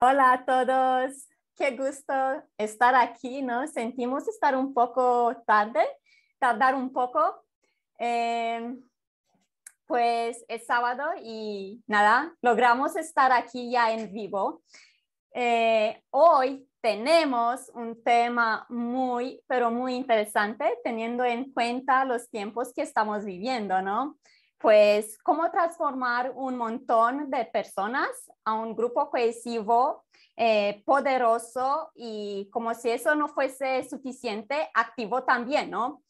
Hola a todos, qué gusto estar aquí, ¿no? Sentimos estar un poco tarde, tardar un poco. Em, pues es sábado y nada, logramos estar aquí ya en vivo. Eh, hoy tenemos un tema muy, pero muy interesante, teniendo en cuenta los tiempos que estamos viviendo, ¿no? Pues cómo transformar un montón de personas a un grupo cohesivo, eh, poderoso y como si eso no fuese suficiente, activo también, ¿no?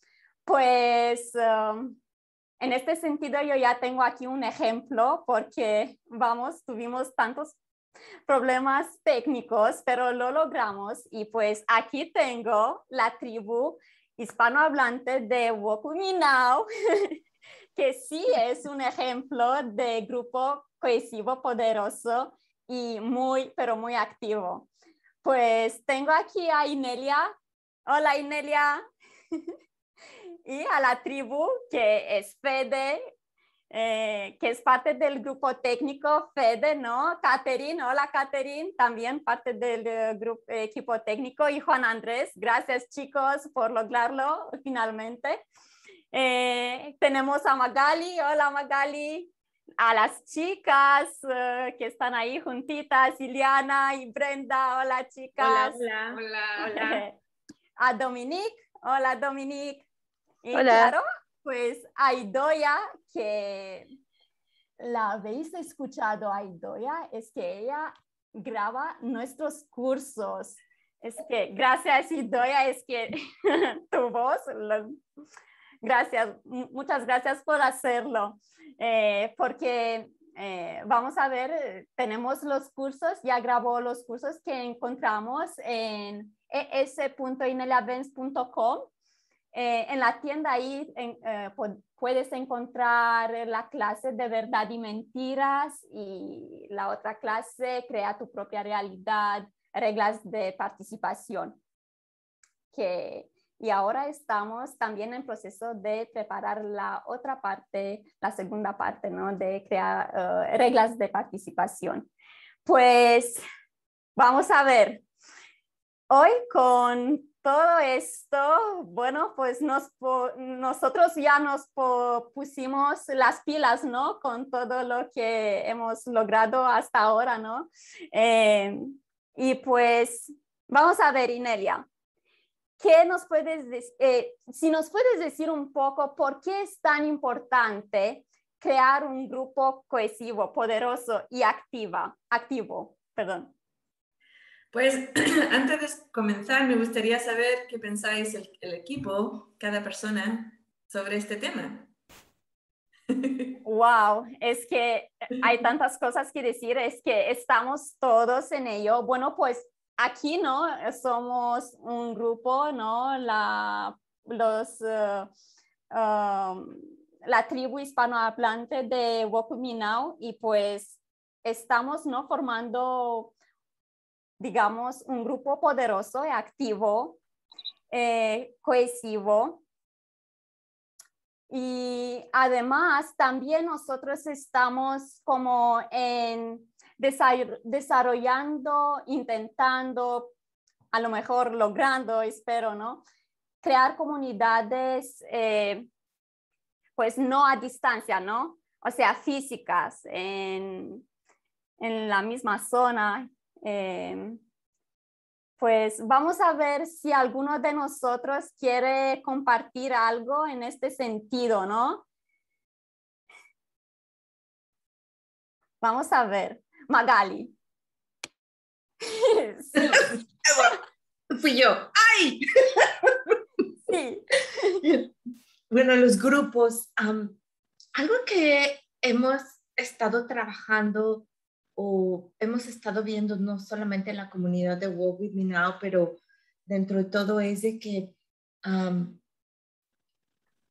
Pues um, en este sentido yo ya tengo aquí un ejemplo porque, vamos, tuvimos tantos problemas técnicos, pero lo logramos y pues aquí tengo la tribu hispanohablante de Walk. que sí es un ejemplo de grupo cohesivo poderoso y muy, pero muy activo. Pues tengo aquí a Inelia. Hola Inelia. y a la tribu que es Fede, eh, que es parte del grupo técnico Fede, ¿no? Catherine, hola Catherine, también parte del eh, grupo, equipo técnico. Y Juan Andrés, gracias chicos por lograrlo finalmente. Eh, tenemos a Magali. Hola Magali. A las chicas eh, que están ahí juntitas, Iliana y Brenda. Hola chicas. Hola, hola. hola, A Dominique. Hola Dominique. Y hola. claro, pues a Idoya, que la habéis escuchado a Idoya, es que ella graba nuestros cursos. Es que gracias Idoya, es que tu voz... Gracias, muchas gracias por hacerlo, eh, porque eh, vamos a ver, tenemos los cursos, ya grabó los cursos que encontramos en es.ineliavens.com. Eh, en la tienda ahí puedes encontrar la clase de verdad y mentiras y la otra clase, crea tu propia realidad, reglas de participación, que y ahora estamos también en proceso de preparar la otra parte, la segunda parte, ¿no? De crear eh, reglas de participación. Pues vamos a ver. Hoy con todo esto, bueno, pues nos, nosotros ya nos pusimos las pilas, ¿no? Con todo lo que hemos logrado hasta ahora, ¿no? Eh, y pues vamos a ver, Inelia, ¿qué nos puedes decir? Eh, si nos puedes decir un poco por qué es tan importante crear un grupo cohesivo, poderoso y activa, activo, perdón. Pues antes de comenzar, me gustaría saber qué pensáis el, el equipo, cada persona, sobre este tema. Wow, es que hay tantas cosas que decir, es que estamos todos en ello. Bueno, pues aquí, ¿no? Somos un grupo, ¿no? La, eh, um, la tribu hispanohablante de Wokuminau y pues estamos, ¿no? Formando, digamos, un grupo poderoso y activo, eh, cohesivo. Y además, también nosotros estamos como en desarrollando, intentando, a lo mejor logrando, espero, ¿no? Crear comunidades, eh, pues no a distancia, ¿no? O sea, físicas, en, en la misma zona. Eh, pues vamos a ver si alguno de nosotros quiere compartir algo en este sentido, ¿no? Vamos a ver. Magali. Sí. Fui yo. ¡Ay! Sí. Bueno, los grupos. algo que hemos estado trabajando o hemos estado viendo no solamente en la comunidad de Walk With Me Now, pero dentro de todo es de que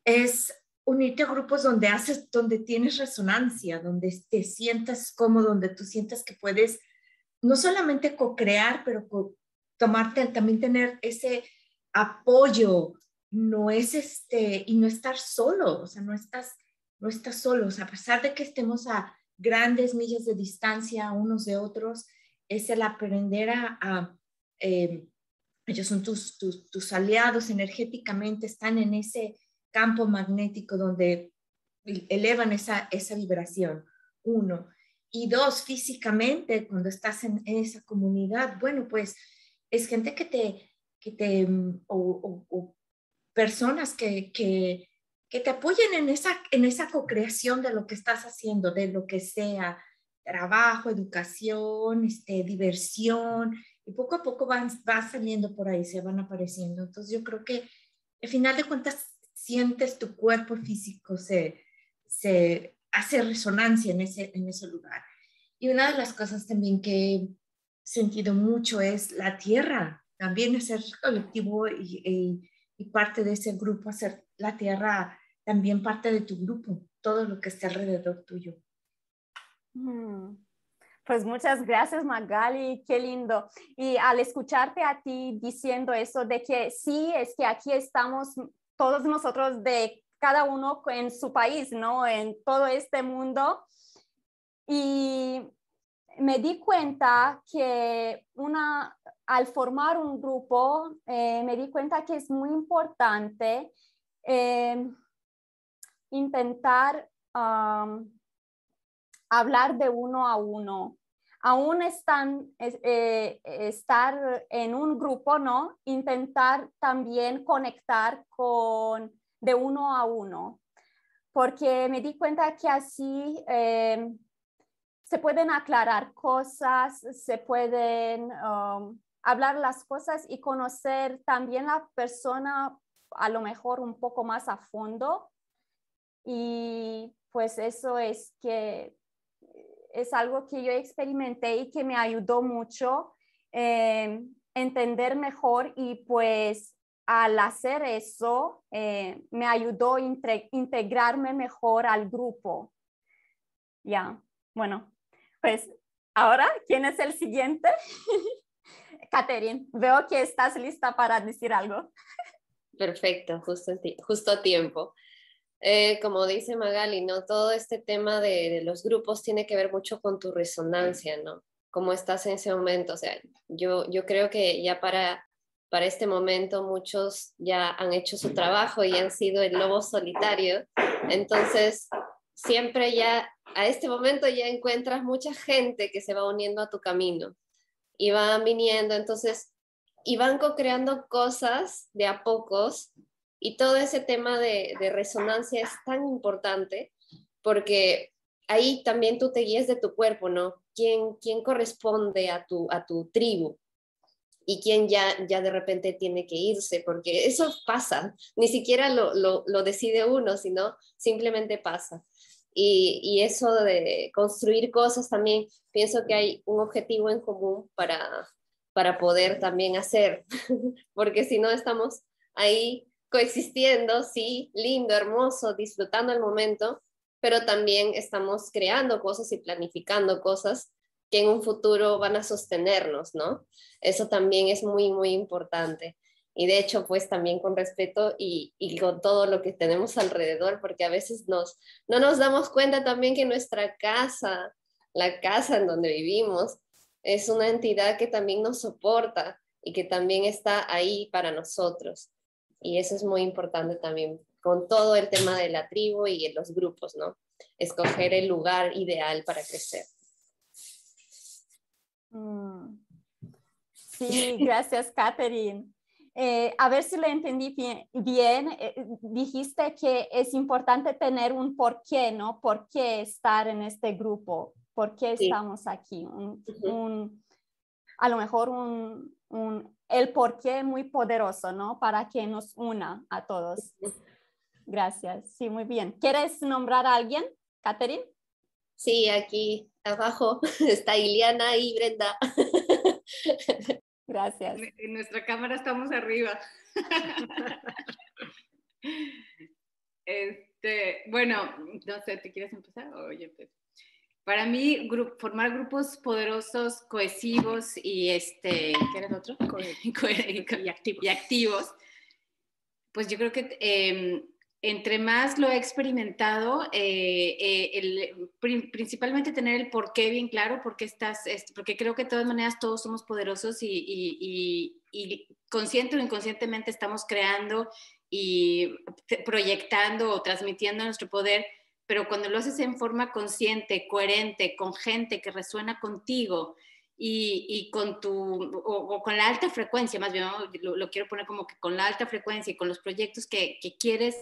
es unirte a grupos donde haces, donde tienes resonancia, donde te sientas cómodo, donde tú sientas que puedes no solamente co-crear, pero tomarte, también tener ese apoyo, no es este, y no estar solo, o sea, no estás, no estás solo, o sea, a pesar de que estemos a grandes millas de distancia unos de otros, es el aprender a, em, ellos son tus, tus, tus, aliados energéticamente, están en ese campo magnético donde elevan esa, esa vibración, uno. Y dos, físicamente, cuando estás en, esa comunidad, bueno, pues es gente que te, que te, o, personas que, que, que, te apoyen en esa, en esa co-creación de lo que estás haciendo, de lo que sea, trabajo, educación, este, diversión, y poco a poco van, va saliendo por ahí, se van apareciendo. Entonces yo creo que al final de cuentas sientes tu cuerpo físico se, se hace resonancia en ese, en ese lugar. Y una de las cosas también que he sentido mucho es la tierra, también ser colectivo y, y, parte de ese grupo, hacer la tierra también parte de tu grupo, todo lo que esté alrededor tuyo. Mm. Pues muchas gracias Magali, qué lindo. Y al escucharte a ti diciendo eso de que sí, es que aquí estamos todos nosotros de cada uno en su país, ¿no? En todo este mundo. Y me di cuenta que una, al formar un grupo, eh, me di cuenta que es muy importante eh, intentar hablar de uno a uno. Aún están, eh, estar en un grupo, ¿no? Intentar también conectar con de uno a uno, porque me di cuenta que así eh, se pueden aclarar cosas, se pueden um, hablar las cosas y conocer también la persona a lo mejor un poco más a fondo. Y pues eso es que es algo que yo experimenté y que me ayudó mucho eh, entender mejor y pues al hacer eso, eh, me ayudó a integrarme mejor al grupo. Ya, bueno, pues ahora, ¿quién es el siguiente? Catherine, veo que estás lista para decir algo. Perfecto, justo, justo tiempo. Eh, como dice Magali, ¿no? Todo este tema de, los grupos tiene que ver mucho con tu resonancia, ¿no? Cómo estás en ese momento. O sea, yo, yo creo que ya para para este momento muchos ya han hecho su trabajo y han sido el lobo solitario. Entonces, siempre ya, a este momento ya encuentras mucha gente que se va uniendo a tu camino y van viniendo, entonces, y van co-creando cosas de a pocos y todo ese tema de, resonancia es tan importante porque ahí también tú te guías de tu cuerpo, ¿no? ¿Quién, quién corresponde a tu, a tu tribu? y quién ya, ya de repente tiene que irse, porque eso pasa, ni siquiera lo, lo, decide uno, sino simplemente pasa. Y, y, eso de construir cosas también, pienso que hay un objetivo en común para, para poder también hacer, porque si no estamos ahí coexistiendo, sí, lindo, hermoso, disfrutando el momento, pero también estamos creando cosas y planificando cosas que en un futuro van a sostenernos, ¿no? Eso también es muy, muy importante. Y de hecho, pues también con respeto y, y, con todo lo que tenemos alrededor, porque a veces no nos damos cuenta también que nuestra casa, la casa en donde vivimos, es una entidad que también nos soporta y que también está ahí para nosotros. Y eso es muy importante también con todo el tema de la tribu y los grupos, ¿no? Escoger el lugar ideal para crecer. Mm. Sí, gracias, Catherine. Eh, a ver si lo entendí bien. Eh, dijiste que es importante tener un porqué, ¿no? ¿Por qué estar en este grupo? ¿Por qué estamos aquí? Un, a lo mejor un, un, el porqué muy poderoso, ¿no? Para que nos una a todos. Gracias. Sí, muy bien. ¿Quieres nombrar a alguien, Catherine? Sí, aquí abajo está Iliana y Brenda. Gracias. En nuestra cámara estamos arriba. Este, bueno, no sé, ¿te quieres empezar? Oye, pues. Para mí, formar grupos poderosos, cohesivos y este, ¿qué era el otro? y, activos. y, activos. Pues yo creo que em, entre más lo he experimentado, eh, eh, principalmente tener el por qué bien claro, porque, estás, porque creo que de todas maneras todos somos poderosos y, consciente o inconscientemente estamos creando y proyectando o transmitiendo nuestro poder, pero cuando lo haces en forma consciente, coherente, con gente que resuena contigo, y, con tu, o, con la alta frecuencia, más bien lo, quiero poner como que con la alta frecuencia y con los proyectos que, que quieres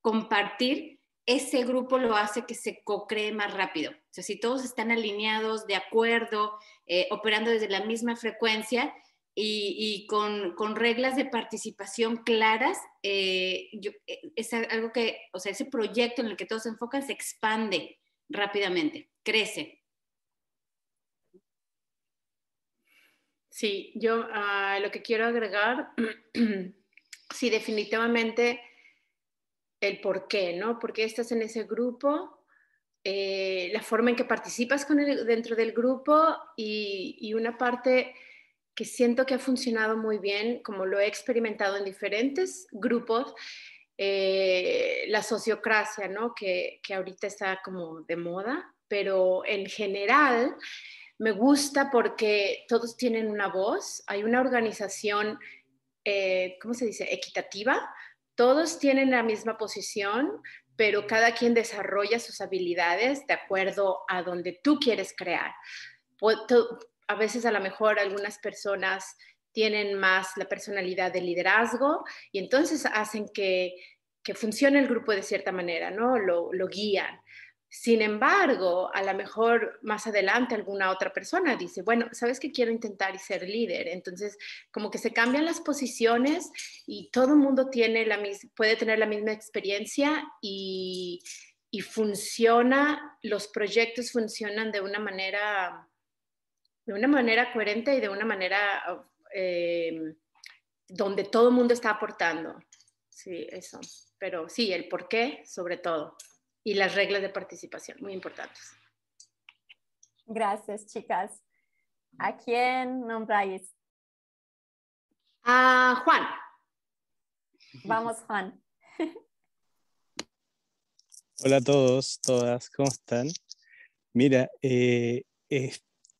compartir, ese grupo lo hace que se co-cree más rápido. O sea, si todos están alineados, de acuerdo, eh, operando desde la misma frecuencia y, con, con, reglas de participación claras, eh, eh, es algo que, o sea, ese proyecto en el que todos se enfocan se expande rápidamente, crece. Sí, yo ah, lo que quiero agregar, sí, definitivamente el por qué, ¿no? ¿Por qué estás en ese grupo? Eh, la forma en que participas con dentro del grupo y, una parte que siento que ha funcionado muy bien, como lo he experimentado en diferentes grupos, eh, la sociocracia, ¿no? Que, que ahorita está como de moda, pero en general me gusta porque todos tienen una voz, hay una organización, eh, ¿cómo se dice?, equitativa, todos tienen la misma posición, pero cada quien desarrolla sus habilidades de acuerdo a donde tú quieres crear. A veces a lo mejor algunas personas tienen más la personalidad de liderazgo y entonces hacen que, funcione el grupo de cierta manera, ¿no? Lo, lo guían. Sin embargo, a lo mejor más adelante alguna otra persona dice, bueno, ¿sabes que quiero intentar y ser líder? Entonces, como que se cambian las posiciones y todo el mundo tiene la puede tener la misma experiencia y, funciona, los proyectos funcionan de una manera, de una manera coherente y de una manera eh, donde todo el mundo está aportando. Sí, eso. Pero sí, el por qué, sobre todo y las reglas de participación, muy importantes. Gracias, chicas. ¿A quién nombráis? A Juan. Vamos, Juan. Hola a todos, todas, ¿cómo están? Mira, eh,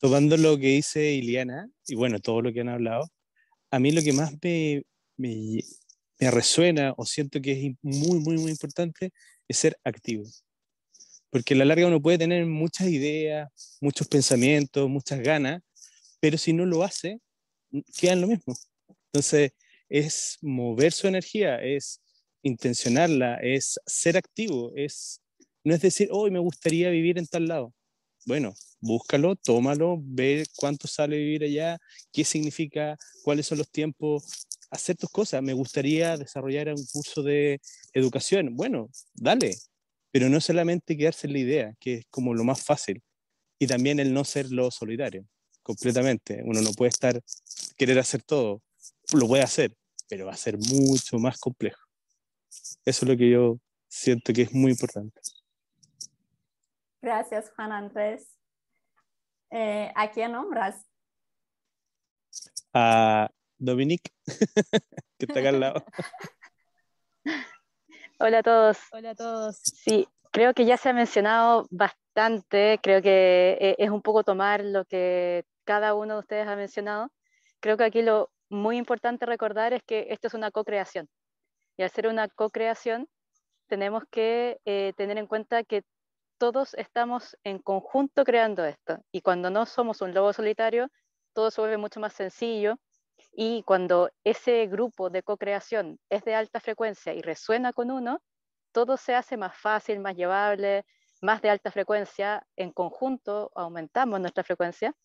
tomando lo que dice Iliana, y bueno, todo lo que han hablado, a mí lo que más me, me, me resuena o siento que es muy, muy, muy importante es ser activo. Porque a la larga uno puede tener muchas ideas, muchos pensamientos, muchas ganas, pero si no lo hace, queda lo mismo. Entonces, es mover su energía, es intencionarla, es ser activo, es no es decir, hoy me gustaría vivir en tal lado. Bueno, búscalo, tómalo, ve cuánto sale vivir allá, qué significa, cuáles son los tiempos, hacer tus cosas. Me gustaría desarrollar un curso de educación. Bueno, dale, pero no solamente quedarse en la idea, que es como lo más fácil, y también el no ser lo solitario, completamente. Uno no puede estar, querer hacer todo, lo puede hacer, pero va a ser mucho más complejo. Eso es lo que yo siento que es muy importante. Gracias, Juan Andrés. Eh, ¿A quién nombras? A Dominique, que está acá al lado. Hola a todos. Hola a todos. Sí, creo que ya se ha mencionado bastante, creo que eh, es un poco tomar lo que cada uno de ustedes ha mencionado. Creo que aquí lo muy importante recordar es que esto es una co-creación. Y al ser una co-creación, tenemos que eh, tener en cuenta que todos estamos en conjunto creando esto. Y cuando no somos un lobo solitario, todo se vuelve mucho más sencillo y cuando ese grupo de co-creación es de alta frecuencia y resuena con uno, todo se hace más fácil, más llevable, más de alta frecuencia. En conjunto aumentamos nuestra frecuencia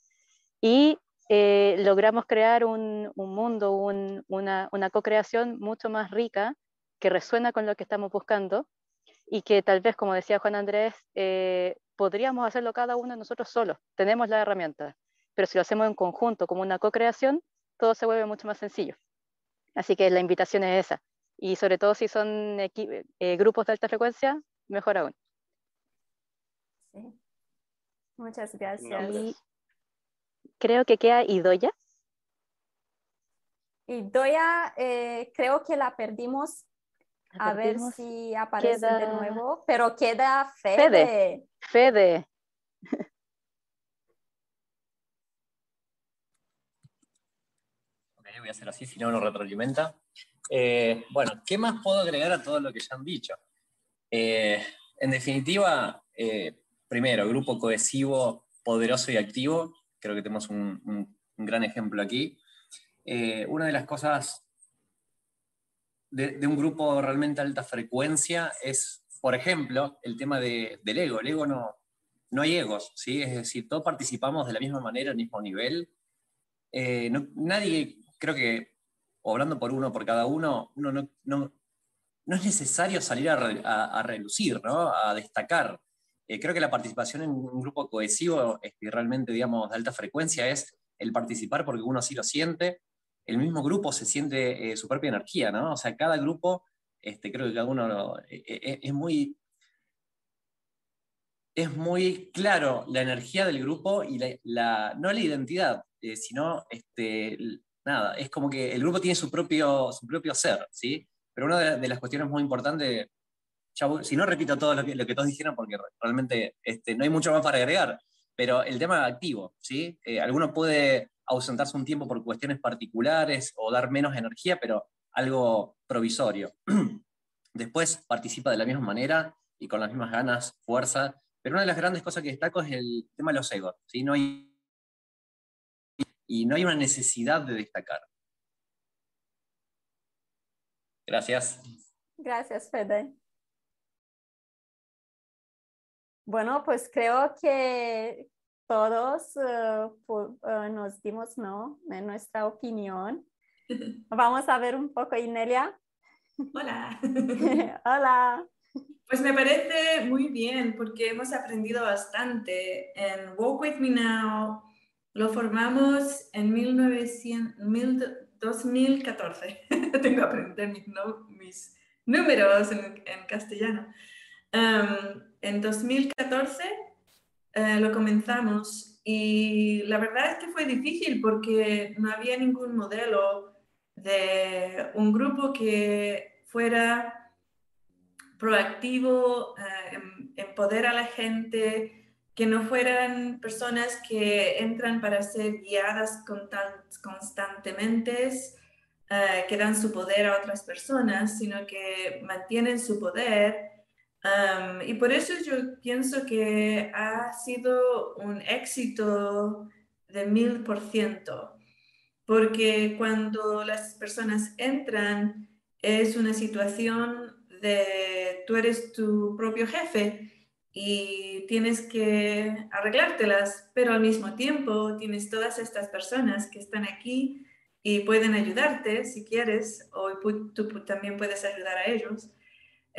y eh, logramos crear un, mundo, una, una co-creación mucho más rica que resuena con lo que estamos buscando y que tal vez, como decía Juan Andrés, eh, podríamos hacerlo cada uno de nosotros solos. Tenemos la herramienta, pero si lo hacemos en conjunto como una co-creación, todo se vuelve mucho más sencillo. Así que la invitación es esa. Y sobre todo si son eh, grupos de alta frecuencia, mejor aún. Muchas gracias. creo que queda Idoya. Idoya, eh, creo que la perdimos A ver si aparece de nuevo, pero queda Fede. Fede. Fede. Ok, voy a hacer así, si no, no retroalimenta. Eh, bueno, ¿qué más puedo agregar a todo lo que ya han dicho? Eh, en definitiva, eh, primero, grupo cohesivo, poderoso y activo. Creo que tenemos un, un- un gran ejemplo aquí. Eh, una de las cosas de, de un grupo realmente alta frecuencia es, por ejemplo, el tema de- del ego. El ego no, no hay egos, ¿sí? Es decir, todos participamos de la misma manera, al mismo nivel. Eh, no- nadie, creo que, o hablando por uno, por cada uno, uno no, no, no es necesario salir a, re- a- a relucir, ¿no? a destacar. Eh, creo que la participación en un grupo cohesivo, este, realmente, digamos, de alta frecuencia, es el participar porque uno sí lo siente. El mismo grupo se siente eh, su propia energía, ¿no? O sea, cada grupo, este, creo que cada uno lo- eh, eh, es muy es muy claro la energía del grupo y la, no la identidad, eh, sino este, nada, es como que el grupo tiene su propio, su propio ser, ¿sí? Pero una de, las cuestiones muy importantes, ya si no repito todo lo que, lo que todos dijeron, porque re- realmente este, no hay mucho más para agregar, pero el tema activo, ¿sí? Eh, alguno puede ausentarse un tiempo por cuestiones particulares o dar menos energía, pero algo provisorio. Después participa de la misma manera y con las mismas ganas, fuerza, pero una de las grandes cosas que destaco es el tema de los egos, ¿sí? No hay, y no hay una necesidad de destacar. Gracias. Gracias, Fede. Bueno, pues creo que todos eh, eh, nos dimos, ¿no? En nuestra opinión. Vamos a ver un poco, Inelia. Hola. Hola. Pues me parece muy bien porque hemos aprendido bastante. En Walk With Me Now lo formamos en 1900, mil- 2014. Tengo que aprender mis, no- mis números en, en castellano. Um, en 2014 eh, lo comenzamos y la verdad es que fue difícil porque no había ningún modelo de un grupo que fuera proactivo, eh, em- empoderar a la gente, que no fueran personas que entran para ser guiadas constan- constantemente, eh, que dan su poder a otras personas, sino que mantienen su poder. Y por eso yo pienso que ha sido un éxito de mil por ciento, porque cuando las personas entran es una situación de tú eres tu propio jefe y tienes que arreglártelas, pero al mismo tiempo tienes todas estas personas que están aquí y pueden ayudarte si quieres, o tú también puedes ayudar a ellos.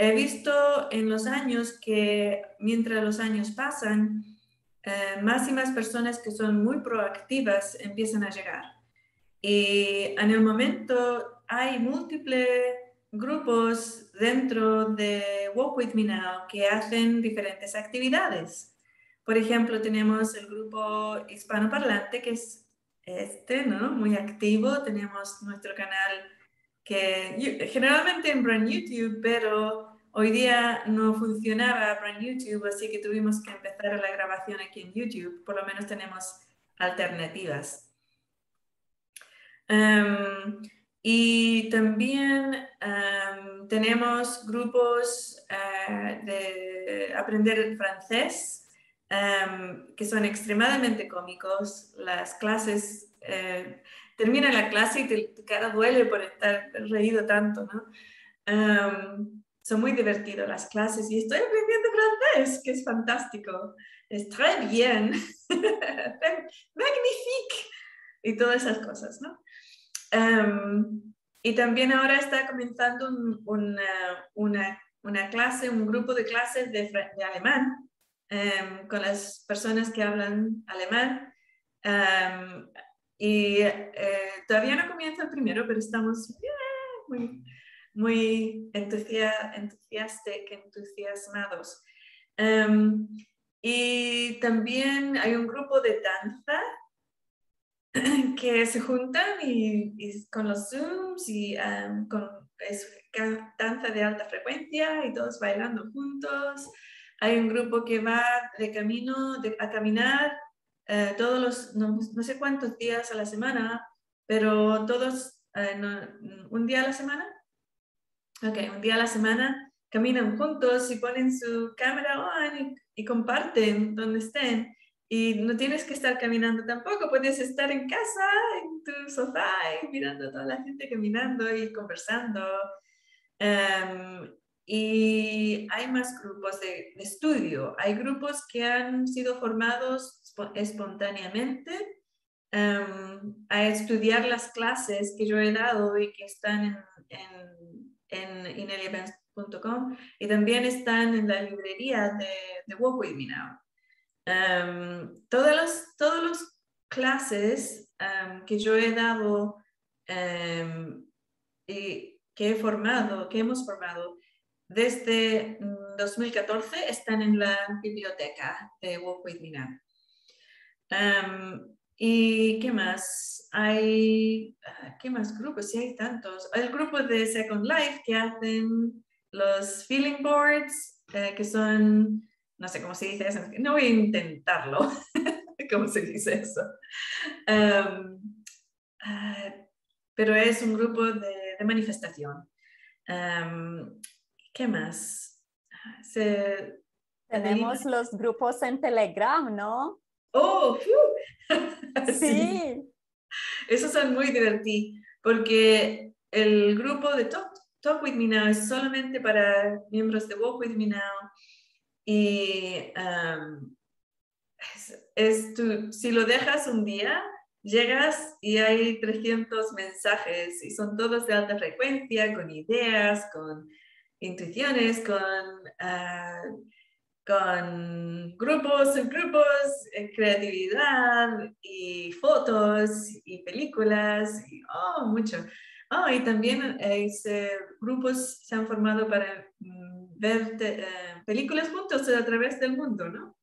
He visto en los años que mientras los años pasan, eh, más y más personas que son muy proactivas empiezan a llegar. Y en el momento hay múltiples grupos dentro de Walk With Me Now que hacen diferentes actividades. Por ejemplo, tenemos el grupo hispanoparlante que es este, ¿no? Muy activo. Tenemos nuestro canal que generalmente en Brand YouTube, pero hoy día no funcionaba Brand YouTube, así que tuvimos que empezar la grabación aquí en YouTube. Por lo menos tenemos alternativas. Em, y también em, tenemos grupos eh, de aprender francés em, que son extremadamente cómicos. Las clases, eh, termina la clase y te, tu cara duele por estar reído tanto, ¿no? Em, son muy divertidas las clases y estoy aprendiendo francés, que es fantástico. Es très bien, magnifique y todas esas cosas, ¿no? Em, y también ahora está comenzando un- una, una, una clase, un grupo de clases de, de alemán em, con las personas que hablan alemán. Em, y eh, todavía no comienza el primero, pero estamos yeah, muy, muy entusiasmados. Em, y también hay un grupo de danza que se juntan y, con los Zooms y con es, danza de alta frecuencia y todos bailando juntos. Hay un grupo que va de camino a caminar eh, todos los, no, sé cuántos días a la semana, pero todos, eh, un día a la semana. Ok, un día a la semana caminan juntos y ponen su cámara on y, y comparten donde estén. Y no tienes que estar caminando tampoco, puedes estar en casa, en tu sofá, y mirando a toda la gente caminando y conversando. Em, y hay más grupos de, estudio. Hay grupos que han sido formados espontáneamente em, a estudiar las clases que yo he dado y que están en, en, en y también están en la librería de, de Walk With Me Now. Um, todas las todos los clases que yo he dado y que he formado, que hemos formado desde 2014 mm, están en la biblioteca de Walk With Me Now. ¿Y qué más? Hay, ah, ¿qué más grupos? Sí, hay tantos. El grupo de Second Life que hacen los feeling boards, eh, que son no sé cómo se dice eso, no voy a intentarlo, cómo se dice eso. Um, ah, pero es un grupo de, manifestación. Um, ¿Qué más? Tenemos los grupos en Telegram, ¿no? Oh, sí. sí. Esos son muy divertidos porque el grupo de Talk, Talk With Me Now es solamente para miembros de Walk With Me Now y es, si lo dejas un día, llegas y hay 300 mensajes y son todos de alta frecuencia, con ideas, con intuiciones, con, ah, con grupos, grupos, eh, creatividad y fotos y películas, y oh, mucho. Oh, y también eh, grupos se han formado para mm, ver eh, películas juntos a través del mundo, ¿no?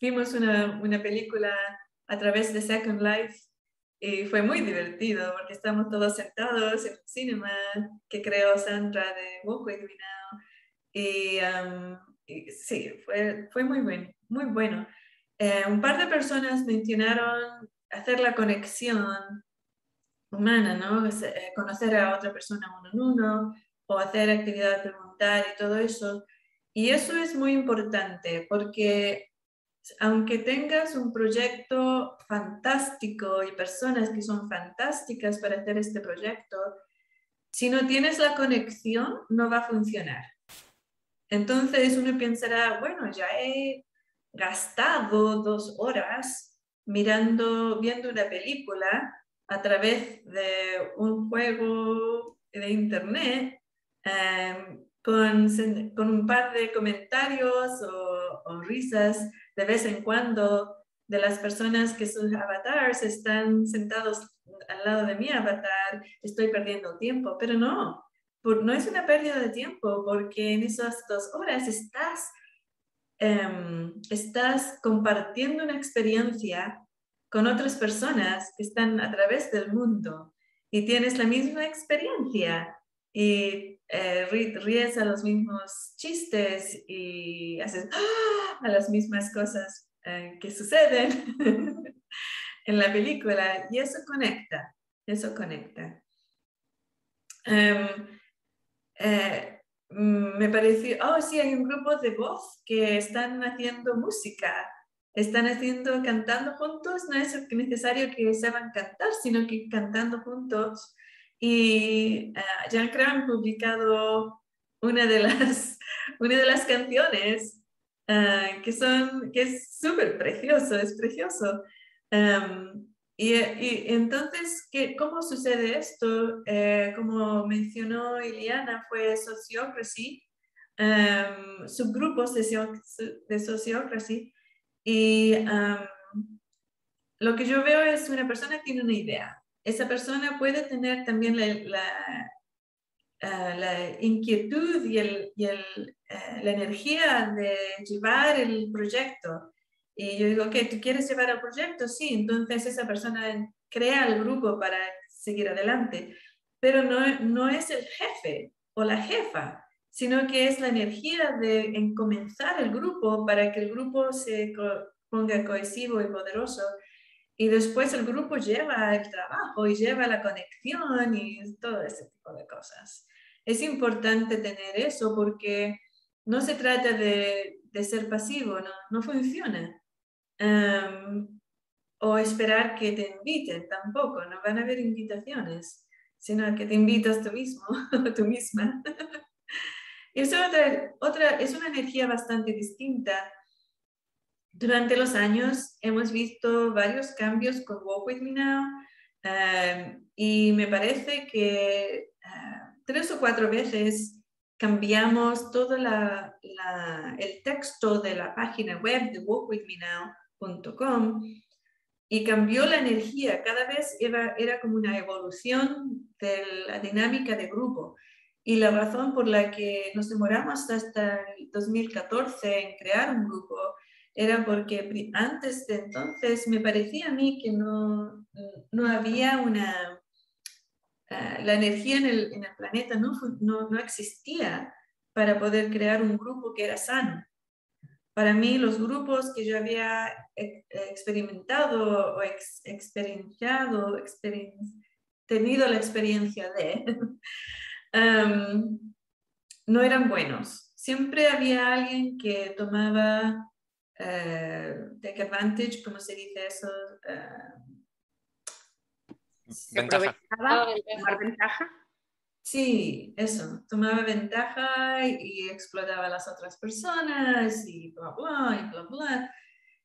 Vimos una, una, película a través de Second Life y fue muy divertido porque estamos todos sentados en un cinema que creó Sandra de Walk With y, um, y, sí, fue, fue muy bueno, muy bueno. Eh, un par de personas mencionaron hacer la conexión humana, ¿no? Eh, conocer a otra persona uno en uno, o hacer actividad preguntar y todo eso. Y eso es muy importante porque aunque tengas un proyecto fantástico y personas que son fantásticas para hacer este proyecto, si no tienes la conexión, no va a funcionar. Entonces uno pensará, bueno, ya he gastado dos horas mirando, viendo una película a través de un juego de internet Em, con, con, un par de comentarios o, risas de vez en cuando de las personas que sus avatars están sentados al lado de mi avatar, estoy perdiendo tiempo, pero no, no es una pérdida de tiempo porque en esas dos horas estás, em, estás compartiendo una experiencia con otras personas que están a través del mundo y tienes la misma experiencia y eh, ríes a los mismos chistes y haces ¡ah! a las mismas cosas eh, que suceden en la película y eso conecta, eso conecta. Em, eh, mm, me pareció, oh sí, hay un grupo de voz que están haciendo música, están haciendo, cantando juntos, no es necesario que sepan cantar, sino que cantando juntos y uh, creo han publicado una de las, una de las canciones uh, que, son, que es súper precioso, es precioso. Um, y, y, entonces, ¿qué, ¿cómo sucede esto? Eh, como mencionó Iliana, fue Sociocracy, um, subgrupos de, de Sociocracy, y um, lo que yo veo es una persona tiene una idea, esa persona puede tener también la, la, inquietud y, el, y el, eh, la energía de llevar el proyecto. Y yo digo, ok, ¿tú quieres llevar el proyecto? Sí, entonces esa persona crea el grupo para seguir adelante, pero no, no es el jefe o la jefa, sino que es la energía de en comenzar el grupo para que el grupo se ponga cohesivo y poderoso. Y después el grupo lleva el trabajo y lleva la conexión y todo ese tipo de cosas. Es importante tener eso porque no se trata de, de ser pasivo, no, no funciona. Em, o esperar que te inviten, tampoco, no van a haber invitaciones, sino que te invitas tú mismo, tú misma. es, otra, otra, es una energía bastante distinta. Durante los años hemos visto varios cambios con Walk With Me Now em, y me parece que ah, tres o cuatro veces cambiamos todo la, el texto de la página web de walkwithmenow.com y cambió la energía, cada vez era, era como una evolución de la dinámica de grupo. Y la razón por la que nos demoramos hasta el 2014 en crear un grupo era porque antes de entonces me parecía a mí que no, no había una... Uh, la energía en el, en el planeta no, no, no, existía para poder crear un grupo que era sano. Para mí, los grupos que yo había experimentado o experienciado, tenido la experiencia de, um, no eran buenos. Siempre había alguien que tomaba uh, take advantage, ¿cómo se dice eso? Uh, ventaja. ventaja. Sí, eso, tomaba ventaja y, explotaba a las otras personas y bla, bla, y bla, bla.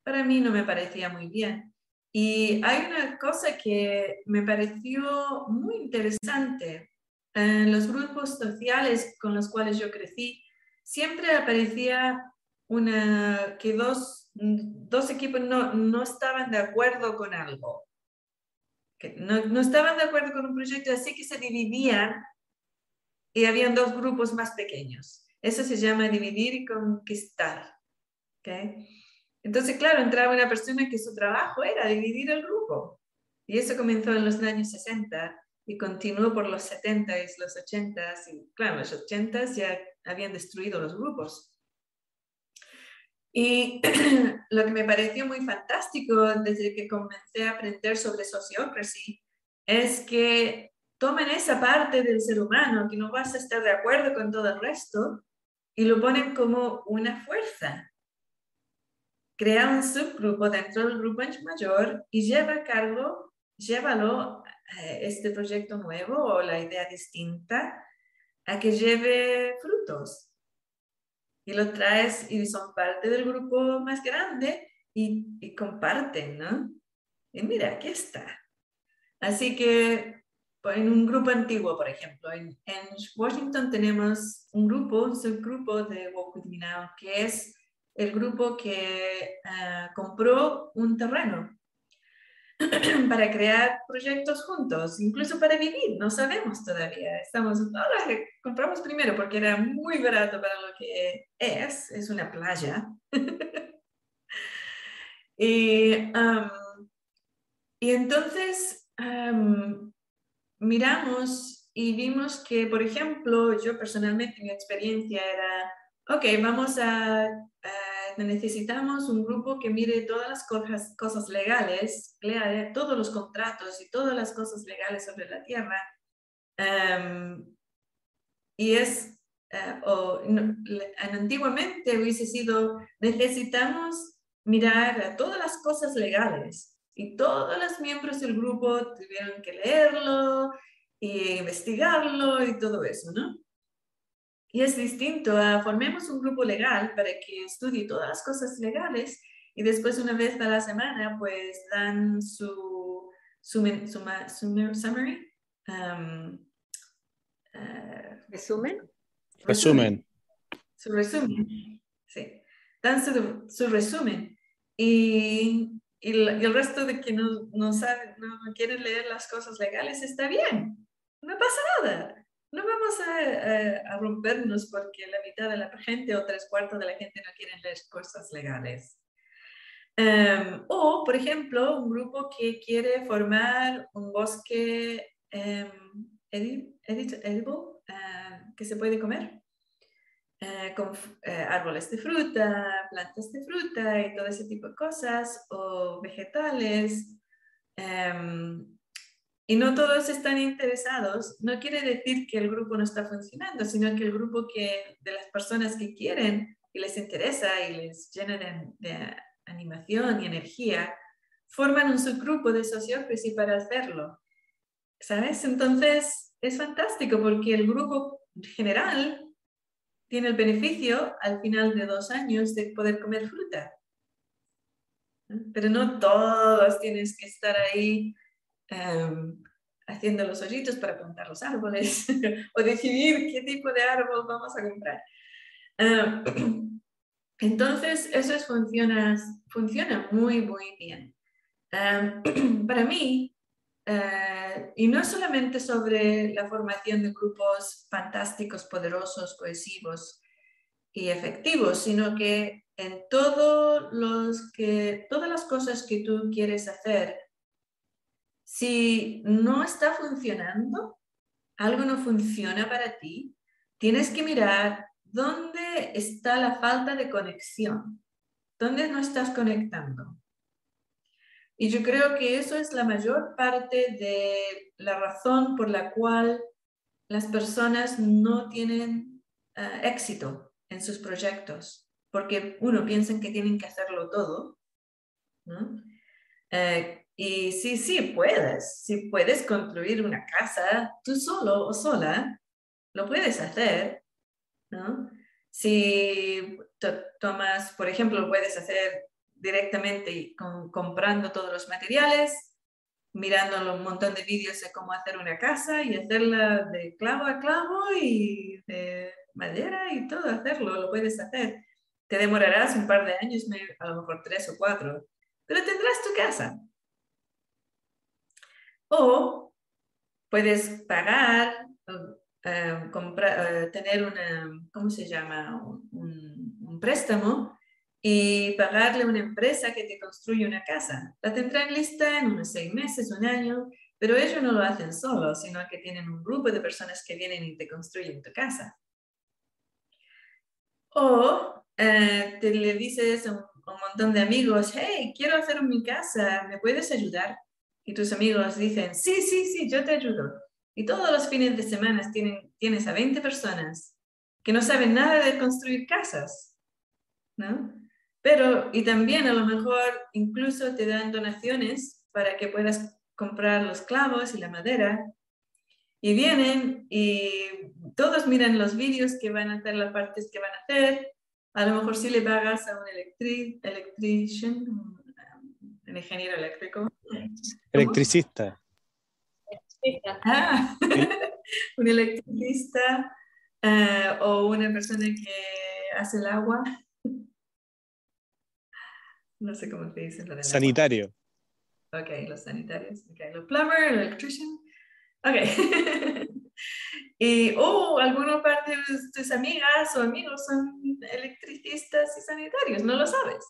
Para mí no me parecía muy bien. Y hay una cosa que me pareció muy interesante. En los grupos sociales con los cuales yo crecí, siempre aparecía una, que dos, dos equipos no, no estaban de acuerdo con algo. No, no estaban de acuerdo con un proyecto, así que se dividían y habían dos grupos más pequeños. Eso se llama dividir y conquistar. ¿okay? Entonces, claro, entraba una persona que su trabajo era dividir el grupo. Y eso comenzó en los años 60 y continuó por los 70 y los 80 y claro, los 80 ya habían destruido los grupos. Y lo que me pareció muy fantástico desde que comencé a aprender sobre sociocracy es que toman esa parte del ser humano que no vas a estar de acuerdo con todo el resto y lo ponen como una fuerza. Crea un subgrupo dentro del grupo mayor y lleva a cargo, llévalo este proyecto nuevo o la idea distinta a que lleve frutos. Y lo traes y son parte del grupo más grande y, y comparten, ¿no? Y mira, aquí está. Así que en un grupo antiguo, por ejemplo, en, Washington tenemos un grupo, un subgrupo de Walk With Me Now, que es el grupo que ah, compró un terreno para crear proyectos juntos, incluso para vivir, no sabemos todavía. Estamos, ahora compramos primero porque era muy barato para lo que es, es una playa. y, y entonces miramos y vimos que, por ejemplo, yo personalmente mi experiencia era, ok, vamos a, necesitamos un grupo que mire todas las cosas, cosas legales, lea todos los contratos y todas las cosas legales sobre la tierra. Em, y es, uh, o, antiguamente hubiese sido, necesitamos mirar a todas las cosas legales y todos los miembros del grupo tuvieron que leerlo y investigarlo y todo eso, ¿no? Y es distinto a formemos un grupo legal para que estudie todas las cosas legales y después una vez a la semana pues dan su, su, su, summary. Um, uh, ¿Resumen? Resumen. Su resumen, sí. Dan su, su resumen. Y y, el resto de que no, no, saben, no, quieren leer las cosas legales, está bien, no pasa nada. No vamos a, a, rompernos porque la mitad de la gente o tres cuartos de la gente no quieren leer cosas legales. Em, o, por ejemplo, un grupo que quiere formar un bosque um, edible, em, que se puede comer, eh, con eh, árboles de fruta, plantas de fruta y todo ese tipo de cosas, o vegetales. Y no todos están interesados, no quiere decir que el grupo no está funcionando, sino que el grupo que, de las personas que quieren y les interesa y les llena de animación y energía, forman un subgrupo de y para hacerlo. ¿Sabes? Entonces es fantástico porque el grupo general tiene el beneficio al final de dos años de poder comer fruta. Pero no todos tienes que estar ahí em, haciendo los hoyitos para plantar los árboles o decidir qué tipo de árbol vamos a comprar. Em, entonces, eso funciona, funciona muy, muy bien. para mí, eh, y no solamente sobre la formación de grupos fantásticos, poderosos, cohesivos y efectivos, sino que en todos los que, todas las cosas que tú quieres hacer, si no está funcionando, algo no funciona para ti, tienes que mirar ¿Dónde está la falta de conexión? ¿Dónde no estás conectando? Y yo creo que eso es la mayor parte de la razón por la cual las personas no tienen eh, éxito en sus proyectos, porque uno piensa que tienen que hacerlo todo. Eh, y sí, sí, puedes. Si puedes construir una casa tú solo o sola, lo puedes hacer, si tomas, por ejemplo, lo puedes hacer directamente comprando todos los materiales, mirando un montón de vídeos de cómo hacer una casa y hacerla de clavo a clavo y de madera y todo, hacerlo, lo puedes hacer. Te demorarás un par de años, a lo mejor tres o cuatro, pero tendrás tu casa. O puedes pagar eh, eh, tener una, ¿cómo se llama? Un, préstamo y pagarle a una empresa que te construye una casa. La tendrán lista en unos seis meses, un año, pero ellos no lo hacen solos, sino que tienen un grupo de personas que vienen y te construyen tu casa. O eh, te le dices a un, montón de amigos, hey, quiero hacer mi casa, ¿me puedes ayudar? Y tus amigos dicen, sí, sí, sí, yo te ayudo. Y todos los fines de semana tienen, tienes a 20 personas que no saben nada de construir casas, ¿no? Pero, y también a lo mejor incluso te dan donaciones para que puedas comprar los clavos y la madera. Y vienen y todos miran los vídeos que van a hacer, las partes que van a hacer. A lo mejor si le pagas a un electric, electrician, un ingeniero eléctrico. Electricista. Ah, un electricista eh, o una persona que hace el agua. No sé cómo te dicen. Sanitario. Ok, los sanitarios. Okay. Los plumber, el electrician. Ok. y, o oh, alguna parte de tus amigas o amigos son electricistas y sanitarios, no lo sabes.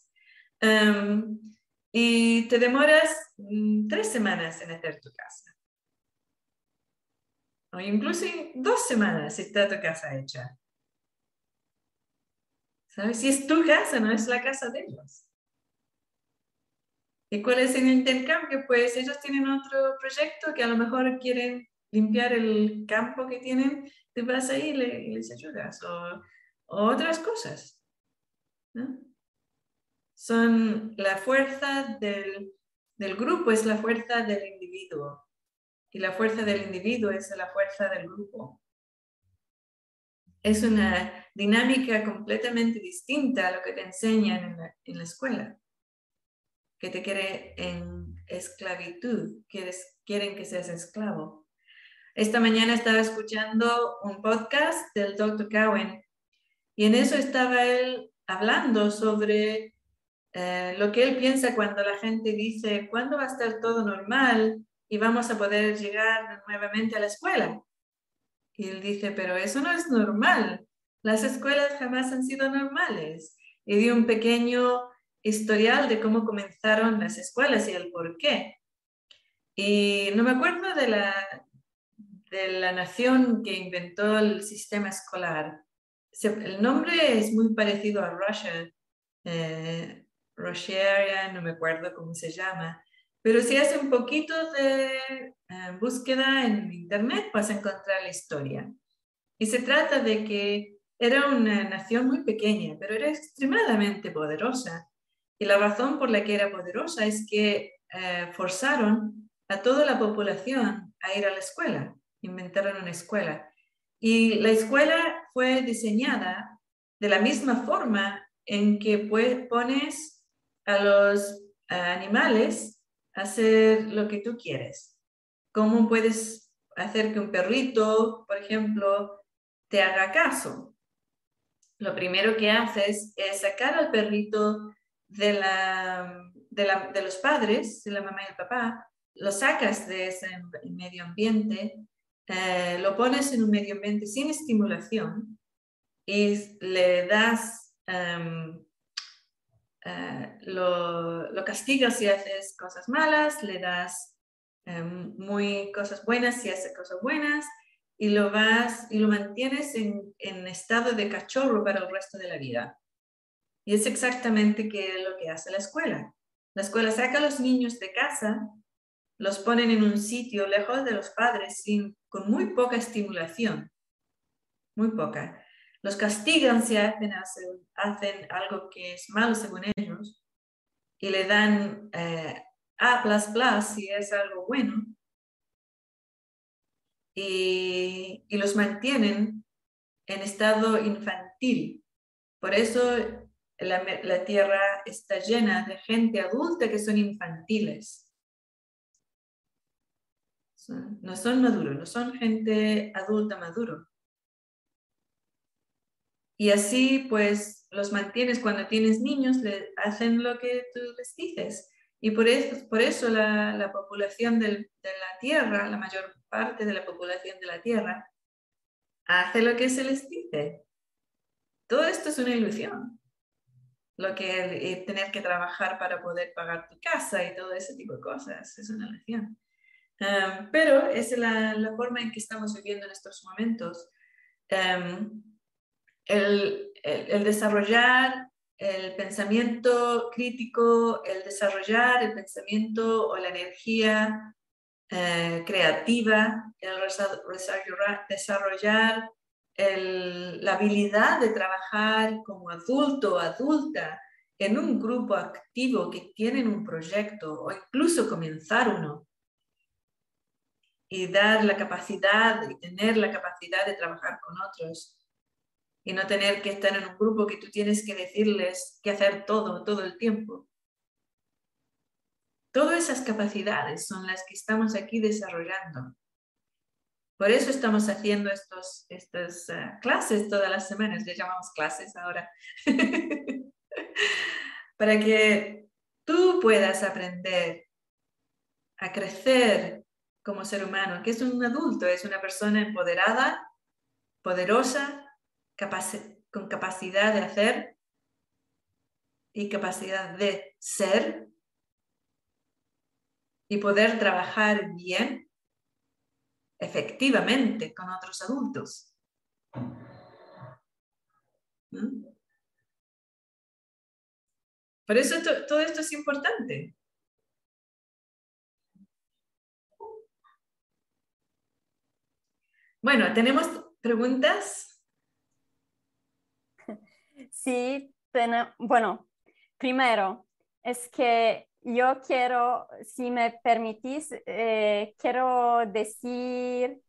Um, y te demoras mm, tres semanas en hacer tu casa o incluso dos semanas está tu casa hecha. ¿Sabes? Si es tu casa, no es la casa de ellos. ¿Y cuál es el intercambio? Pues ellos tienen otro proyecto que a lo mejor quieren limpiar el campo que tienen, te vas ahí y les ayudas, o, otras cosas. Son la fuerza del, del grupo, es la fuerza del individuo. Y la fuerza del individuo es la fuerza del grupo. Es una dinámica completamente distinta a lo que te enseñan en la, escuela, que te quiere en esclavitud, quieren que seas esclavo. Esta mañana estaba escuchando un podcast del Dr. Cowen y en eso estaba él hablando sobre eh, lo que él piensa cuando la gente dice, ¿cuándo va a estar todo normal? y vamos a poder llegar nuevamente a la escuela. Y él dice, pero eso no es normal. Las escuelas jamás han sido normales. Y dio un pequeño historial de cómo comenzaron las escuelas y el por qué. Y no me acuerdo de la, de la nación que inventó el sistema escolar. el nombre es muy parecido a Russia, eh, no me acuerdo cómo se llama, pero si hace un poquito de eh, búsqueda en Internet vas a encontrar la historia. Y se trata de que era una nación muy pequeña, pero era extremadamente poderosa. Y la razón por la que era poderosa es que eh, forzaron a toda la población a ir a la escuela, inventaron una escuela. Y la escuela fue diseñada de la misma forma en que pones a los animales hacer lo que tú quieres. ¿Cómo puedes hacer que un perrito, por ejemplo, te haga caso? Lo primero que haces es sacar al perrito de, la, de, los padres, de la mamá y el papá, lo sacas de ese medio ambiente, eh, lo pones en un medio ambiente sin estimulación y le das, em, eh, lo, lo, castigas si haces cosas malas, le das em, muy cosas buenas si hace cosas buenas y lo vas y lo mantienes en, estado de cachorro para el resto de la vida. Y es exactamente lo que hace la escuela. La escuela saca a los niños de casa, los ponen en un sitio lejos de los padres, con muy poca estimulación, muy poca. Los castigan si hacen, algo que es malo según ellos y le dan eh, A si es algo bueno y los mantienen en estado infantil. Por eso la, tierra está llena de gente adulta que son infantiles. No son maduros, no son gente adulta maduro. Y así pues los mantienes cuando tienes niños, le hacen lo que tú les dices. Y por eso, por eso la, población de la Tierra, la mayor parte de la población de la Tierra, hace lo que se les dice. Todo esto es una ilusión lo que es tener que trabajar para poder pagar tu casa y todo ese tipo de cosas. Es una lección. pero es la, la, forma en que estamos viviendo en estos momentos. El, el, desarrollar el pensamiento crítico, el desarrollar el pensamiento o la energía eh, creativa, el desarrollar la habilidad de trabajar como adulto o adulta en un grupo activo que tienen un proyecto o incluso comenzar uno. Y dar la capacidad y tener la capacidad de trabajar con otros y no tener que estar en un grupo que tú tienes que decirles que hacer todo, todo el tiempo. Todas esas capacidades son las que estamos aquí desarrollando. Por eso estamos haciendo estos, estas eh, clases todas las semanas, le llamamos clases ahora, para que tú puedas aprender a crecer como ser humano, que es un adulto, es una persona empoderada, poderosa, con capacidad de hacer y capacidad de ser y poder trabajar bien efectivamente con otros adultos. Por eso todo esto es importante. Bueno, ¿tenemos preguntas? Sí, bueno, primero, es que yo quiero, si me permitís, eh, quiero decir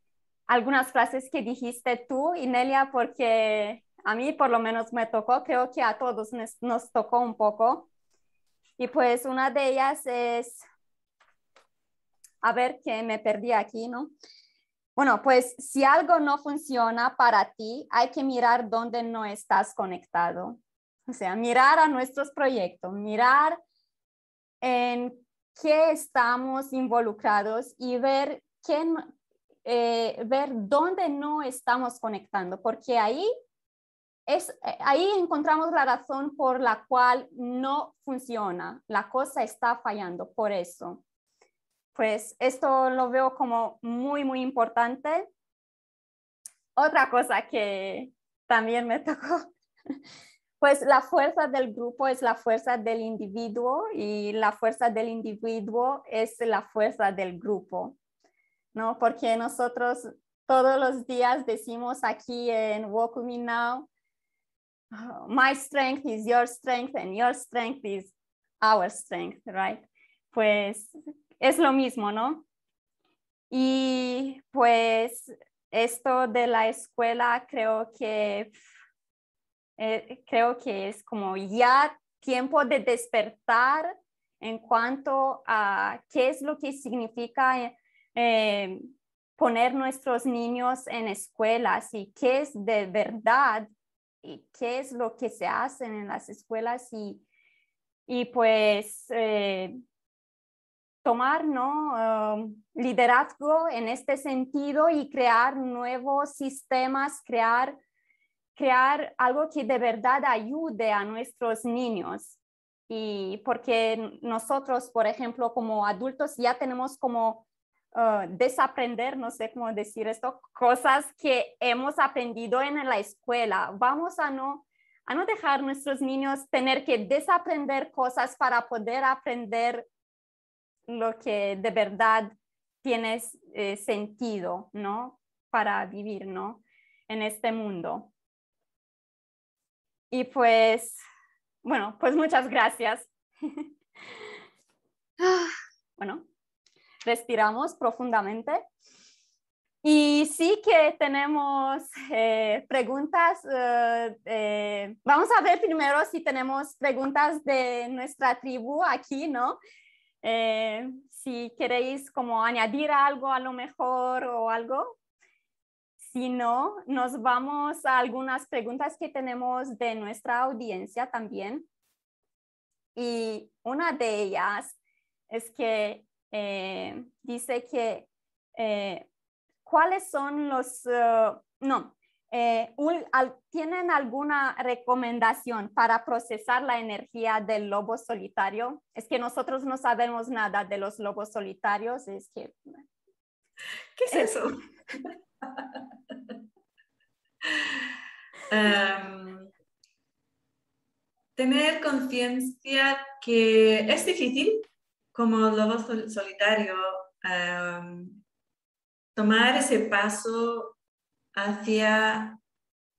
algunas frases que dijiste tú, Inelia, porque a mí por lo menos me tocó, creo que a todos nos, tocó un poco. Y pues una de ellas es, a ver que me perdí aquí, ¿no? Bueno, pues si algo no funciona para ti, hay que mirar dónde no estás conectado. O sea, mirar a nuestros proyectos, mirar en qué estamos involucrados y ver, qué, eh, ver dónde no estamos conectando, porque ahí es, eh, ahí encontramos la razón por la cual no funciona, la cosa está fallando, por eso. Pues esto lo veo como muy, muy importante. Otra cosa que también me tocó, pues la fuerza del grupo es la fuerza del individuo y la fuerza del individuo es la fuerza del grupo, ¿no? Porque nosotros todos los días decimos aquí en Walk Me Now, my strength is your strength and your strength is our strength, right? Pues es lo mismo, ¿no? Y pues esto de la escuela creo que eh, creo que es como ya tiempo de despertar en cuanto a qué es lo que significa eh, poner nuestros niños en escuelas y qué es de verdad y qué es lo que se hace en las escuelas y, y pues eh, tomar ¿no? Liderazgo en este sentido y crear nuevos sistemas, crear, crear algo que de verdad ayude a nuestros niños. Y porque nosotros, por ejemplo, como adultos ya tenemos como Uh, desaprender, no sé cómo decir esto, cosas que hemos aprendido en la escuela. Vamos a no, a no dejar nuestros niños tener que desaprender cosas para poder aprender lo que de verdad tiene eh, sentido, ¿no? Para vivir, ¿no? En este mundo. Y pues, bueno, pues muchas gracias. Ah, bueno, respiramos profundamente. Y sí que tenemos eh, preguntas. Eh, eh, vamos a ver primero si tenemos preguntas de nuestra tribu aquí, ¿no? Si queréis como añadir algo a lo mejor o algo. Si no, nos vamos a algunas preguntas que tenemos de nuestra audiencia también. Y una de ellas es que eh, dice que eh, cuáles son los, eh, ¿tienen alguna recomendación para procesar la energía del lobo solitario? Es que nosotros no sabemos nada de los lobos solitarios, es que... ¿Qué es eso? Em, tener conciencia que es difícil como lobo solitario, em, tomar ese paso hacia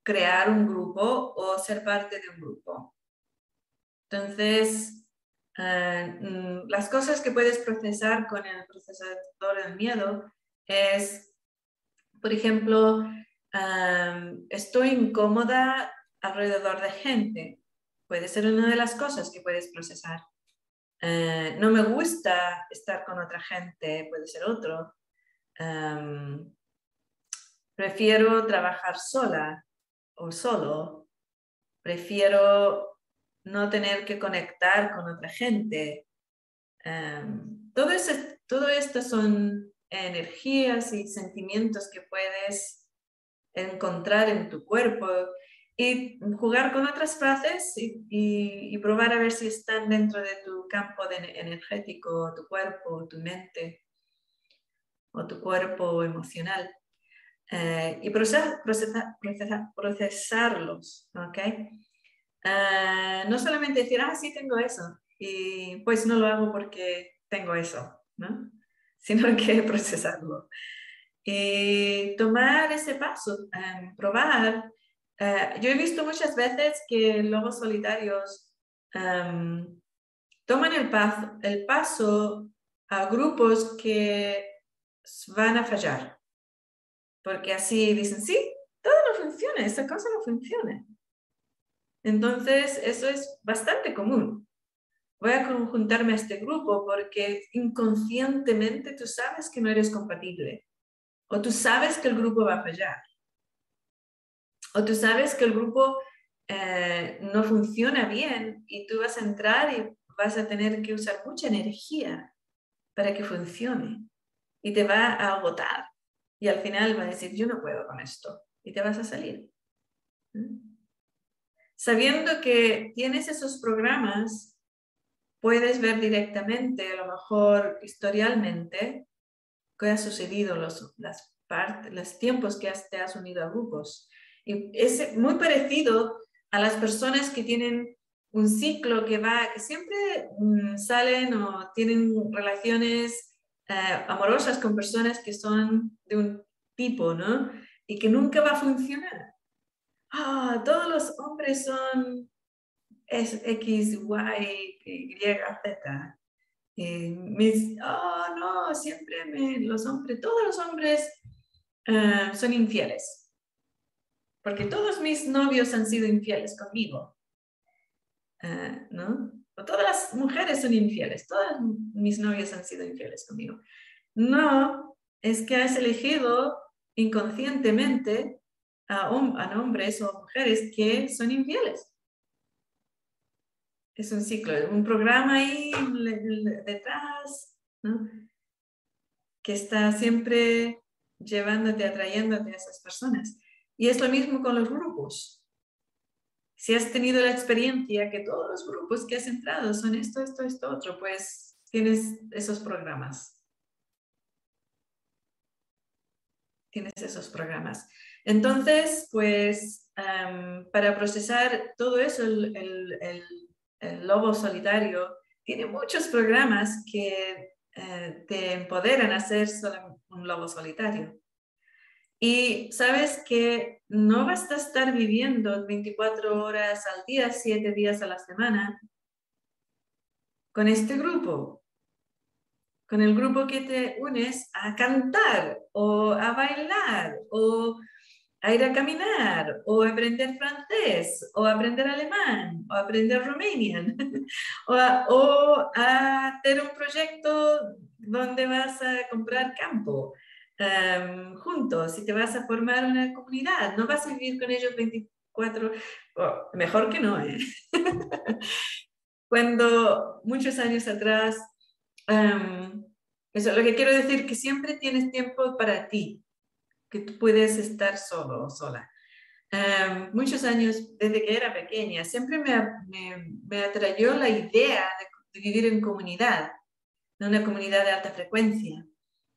crear un grupo o ser parte de un grupo. Entonces, eh, mm, las cosas que puedes procesar con el procesador del miedo es, por ejemplo, em, estoy incómoda alrededor de gente. Puede ser una de las cosas que puedes procesar. Eh, no me gusta estar con otra gente, puede ser otro. Prefiero trabajar sola o solo. Prefiero no tener que conectar con otra gente. Um, todo, todo esto son energías y sentimientos que puedes encontrar en tu cuerpo y jugar con otras frases y, probar a ver si están dentro de tu campo de energético, tu cuerpo, tu mente o tu cuerpo emocional. Eh, y procesar, procesarlos, ¿ok? Eh, no solamente decir, ah, sí, tengo eso, y pues no lo hago porque tengo eso, ¿no? Sino que procesarlo. Y tomar ese paso, eh, probar eh, yo he visto muchas veces que lobos solitarios em, toman el, el paso a grupos que van a fallar, porque así dicen, sí, todo no funciona, esta cosa no funciona. Entonces, eso es bastante común. Voy a conjuntarme a este grupo porque inconscientemente tú sabes que no eres compatible o tú sabes que el grupo va a fallar. O tú sabes que el grupo eh, no funciona bien y tú vas a entrar y vas a tener que usar mucha energía para que funcione y te va a agotar y al final va a decir yo no puedo con esto y te vas a salir. ¿Mm? sabiendo que tienes esos programas, puedes ver directamente, a lo mejor historialmente, qué ha sucedido los, las los tiempos que te has unido a grupos. Y es muy parecido a las personas que tienen un ciclo que va, que siempre mm, salen o tienen relaciones eh, amorosas con personas que son de un tipo, ¿no? Y que nunca va a funcionar. Ah, todos los hombres son X, Y, Y, Z. mis, oh, no, siempre me, los hombres, todos los hombres uh, son infieles. Porque todos mis novios han sido infieles conmigo. Uh, ¿No? Todas las mujeres son infieles, todas mis novios han sido infieles conmigo. No, es que has elegido inconscientemente a, a hombres o mujeres que son infieles es un ciclo, un programa ahí detrás, ¿no? que está siempre llevándote, atrayéndote a esas personas. Y es lo mismo con los grupos. Si has tenido la experiencia que todos los grupos que has entrado son esto, esto, esto, otro, pues tienes esos programas. Tienes esos programas. Entonces, pues para procesar todo eso, el, lobo solitario, tiene muchos programas que eh, te empoderan a ser un lobo solitario. Y sabes que no vas a estar viviendo 24 horas al día, 7 días a la semana con este grupo, con el grupo que te unes a cantar o a bailar o a ir a caminar o aprender francés o aprender alemán o aprender romanian o, o a hacer un proyecto donde vas a comprar campo um, juntos y te vas a formar una comunidad. No vas a vivir con ellos 24, mejor que no. ¿eh? Cuando muchos años atrás, um, eso lo que quiero decir que siempre tienes tiempo para ti que tú puedes estar solo o sola. Em, muchos años, desde que era pequeña, siempre me, me, me atrayó la idea de, vivir en comunidad, en una comunidad de alta frecuencia,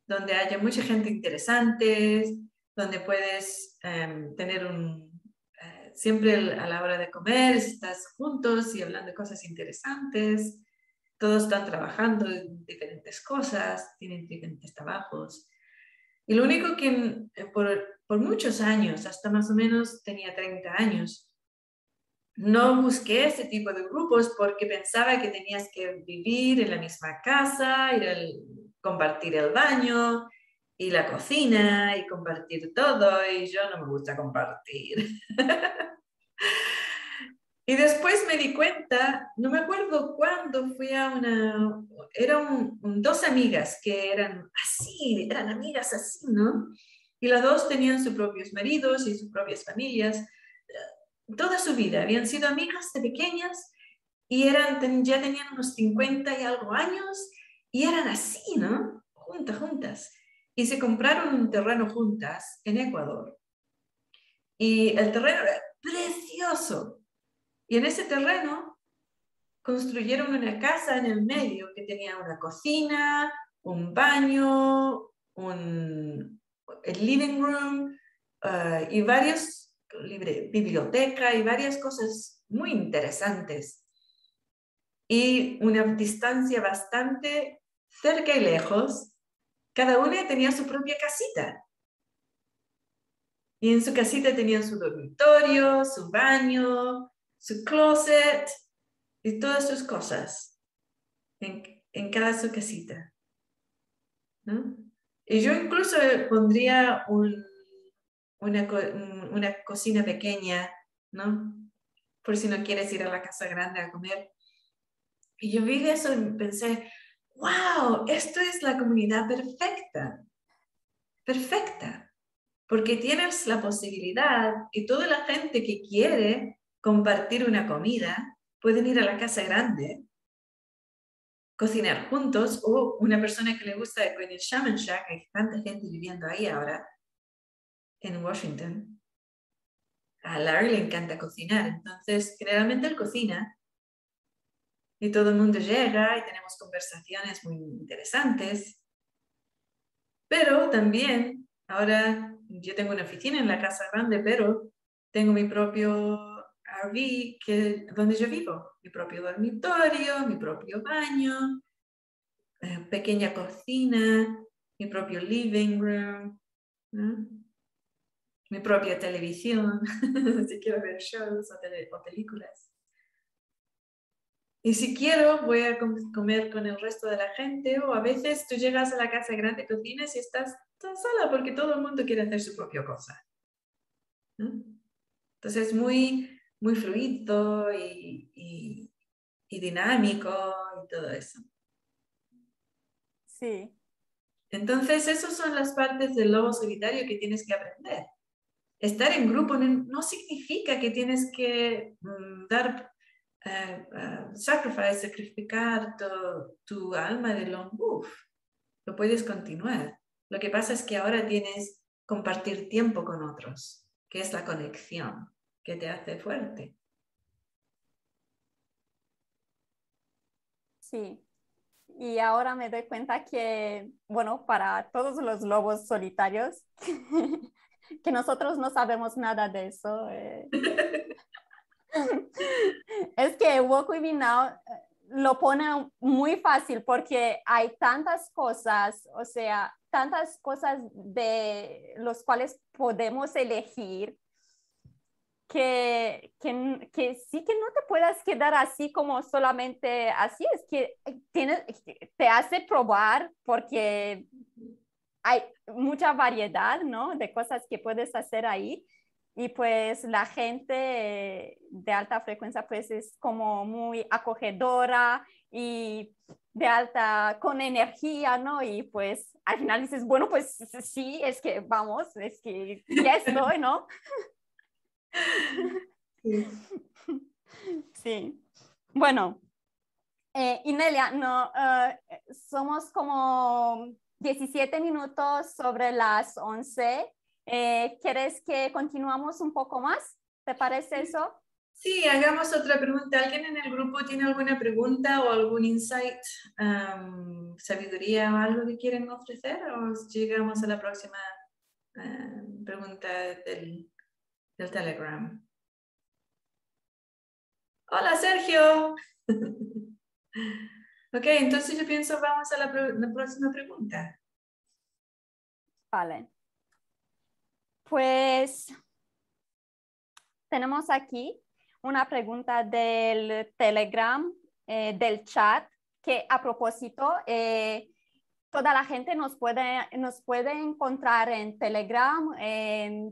donde haya mucha gente interesante, donde puedes em, tener un... Eh, siempre a la hora de comer, estás juntos y hablando de cosas interesantes, todos están trabajando en diferentes cosas, tienen diferentes trabajos. Y lo único que eh, por, por muchos años, hasta más o menos tenía 30 años, no busqué ese tipo de grupos porque pensaba que tenías que vivir en la misma casa, ir al, compartir el baño y la cocina y compartir todo y yo no me gusta compartir. Y después me di cuenta, no me acuerdo cuándo fui a una, eran dos amigas que eran así, eran amigas así, ¿no? Y las dos tenían sus propios maridos y sus propias familias. Toda su vida habían sido amigas de pequeñas y eran, ya tenían unos 50 y algo años y eran así, ¿no? Juntas, juntas. Y se compraron un terreno juntas en Ecuador. Y el terreno era precioso, y en ese terreno construyeron una casa en el medio que tenía una cocina, un baño, un el living room uh, y varios, biblioteca y varias cosas muy interesantes. Y una distancia bastante cerca y lejos, cada una tenía su propia casita. Y en su casita tenían su dormitorio, su baño, su closet y todas sus cosas en, cada su casita. Y yo incluso pondría una, una, cocina pequeña, ¿no? Por si no quieres ir a la casa grande a comer. Y yo vi eso y pensé, wow, esto es la comunidad perfecta, perfecta, porque tienes la posibilidad y toda la gente que quiere compartir una comida, pueden ir a la casa grande, cocinar juntos, o una persona que le gusta en el Shaman Shack, hay tanta gente viviendo ahí ahora, en Washington. a Larry le encanta cocinar, entonces generalmente él cocina y todo el mundo llega y tenemos conversaciones muy interesantes. Pero también, ahora yo tengo una oficina en la casa grande, pero tengo mi propio RV que, donde yo vivo, mi propio dormitorio, mi propio baño, eh, pequeña cocina, mi propio living room, mi propia televisión, si quiero ver shows o películas. Y si quiero, voy a comer con el resto de la gente o a veces tú llegas a la casa grande, cocinas y estás tan sola porque todo el mundo quiere hacer su propia cosa. Entonces es muy, muy fluido y, y, dinámico y todo eso. Sí. Entonces, esas son las partes del lobo solitario que tienes que aprender. Estar en grupo no, significa que tienes que mm, dar uh, uh, sacrifice, sacrificar tu, alma de long wolf. Lo puedes continuar. Lo que pasa es que ahora tienes compartir tiempo con otros, que es la conexión que te hace fuerte. Sí. Y ahora me doy cuenta que, bueno, para todos los lobos solitarios, que nosotros no sabemos nada de eso. Eh. es que Walk With Me Now eh, lo pone muy fácil porque hay tantas cosas, o sea, tantas cosas de los cuales podemos elegir que, que, que, sí que no te puedas quedar así como solamente así, es que tiene, te hace probar porque hay mucha variedad, ¿no? De cosas que puedes hacer ahí y pues la gente de alta frecuencia pues es como muy acogedora y de alta con energía, ¿no? Y pues al final dices, bueno, pues sí, es que vamos, es que ya estoy, ¿no? Sí. Bueno, eh, Inelia, no, eh, somos como 17 minutos sobre las 11. Eh, ¿Quieres que continuamos un poco más? ¿Te parece eso? Sí, hagamos otra pregunta. ¿Alguien en el grupo tiene alguna pregunta o algún insight, sabiduría o algo que quieren ofrecer? ¿O llegamos a la próxima pregunta del, del Telegram? Hola, Sergio. ok, entonces yo pienso vamos a la, la próxima pregunta. Vale. Pues tenemos aquí una pregunta del Telegram, eh, del chat, que a propósito, eh, toda la gente nos puede, nos puede encontrar en Telegram.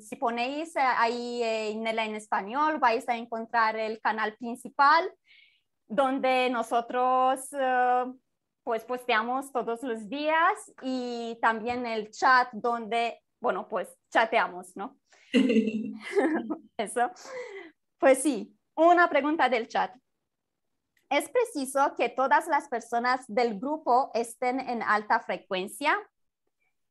si ponéis ahí en, en español, vais a encontrar el canal principal donde nosotros eh, pues posteamos todos los días y también el chat donde, bueno, pues chateamos, ¿no? Eso. Pues sí, una pregunta del chat. ¿Es preciso que todas las personas del grupo estén en alta frecuencia?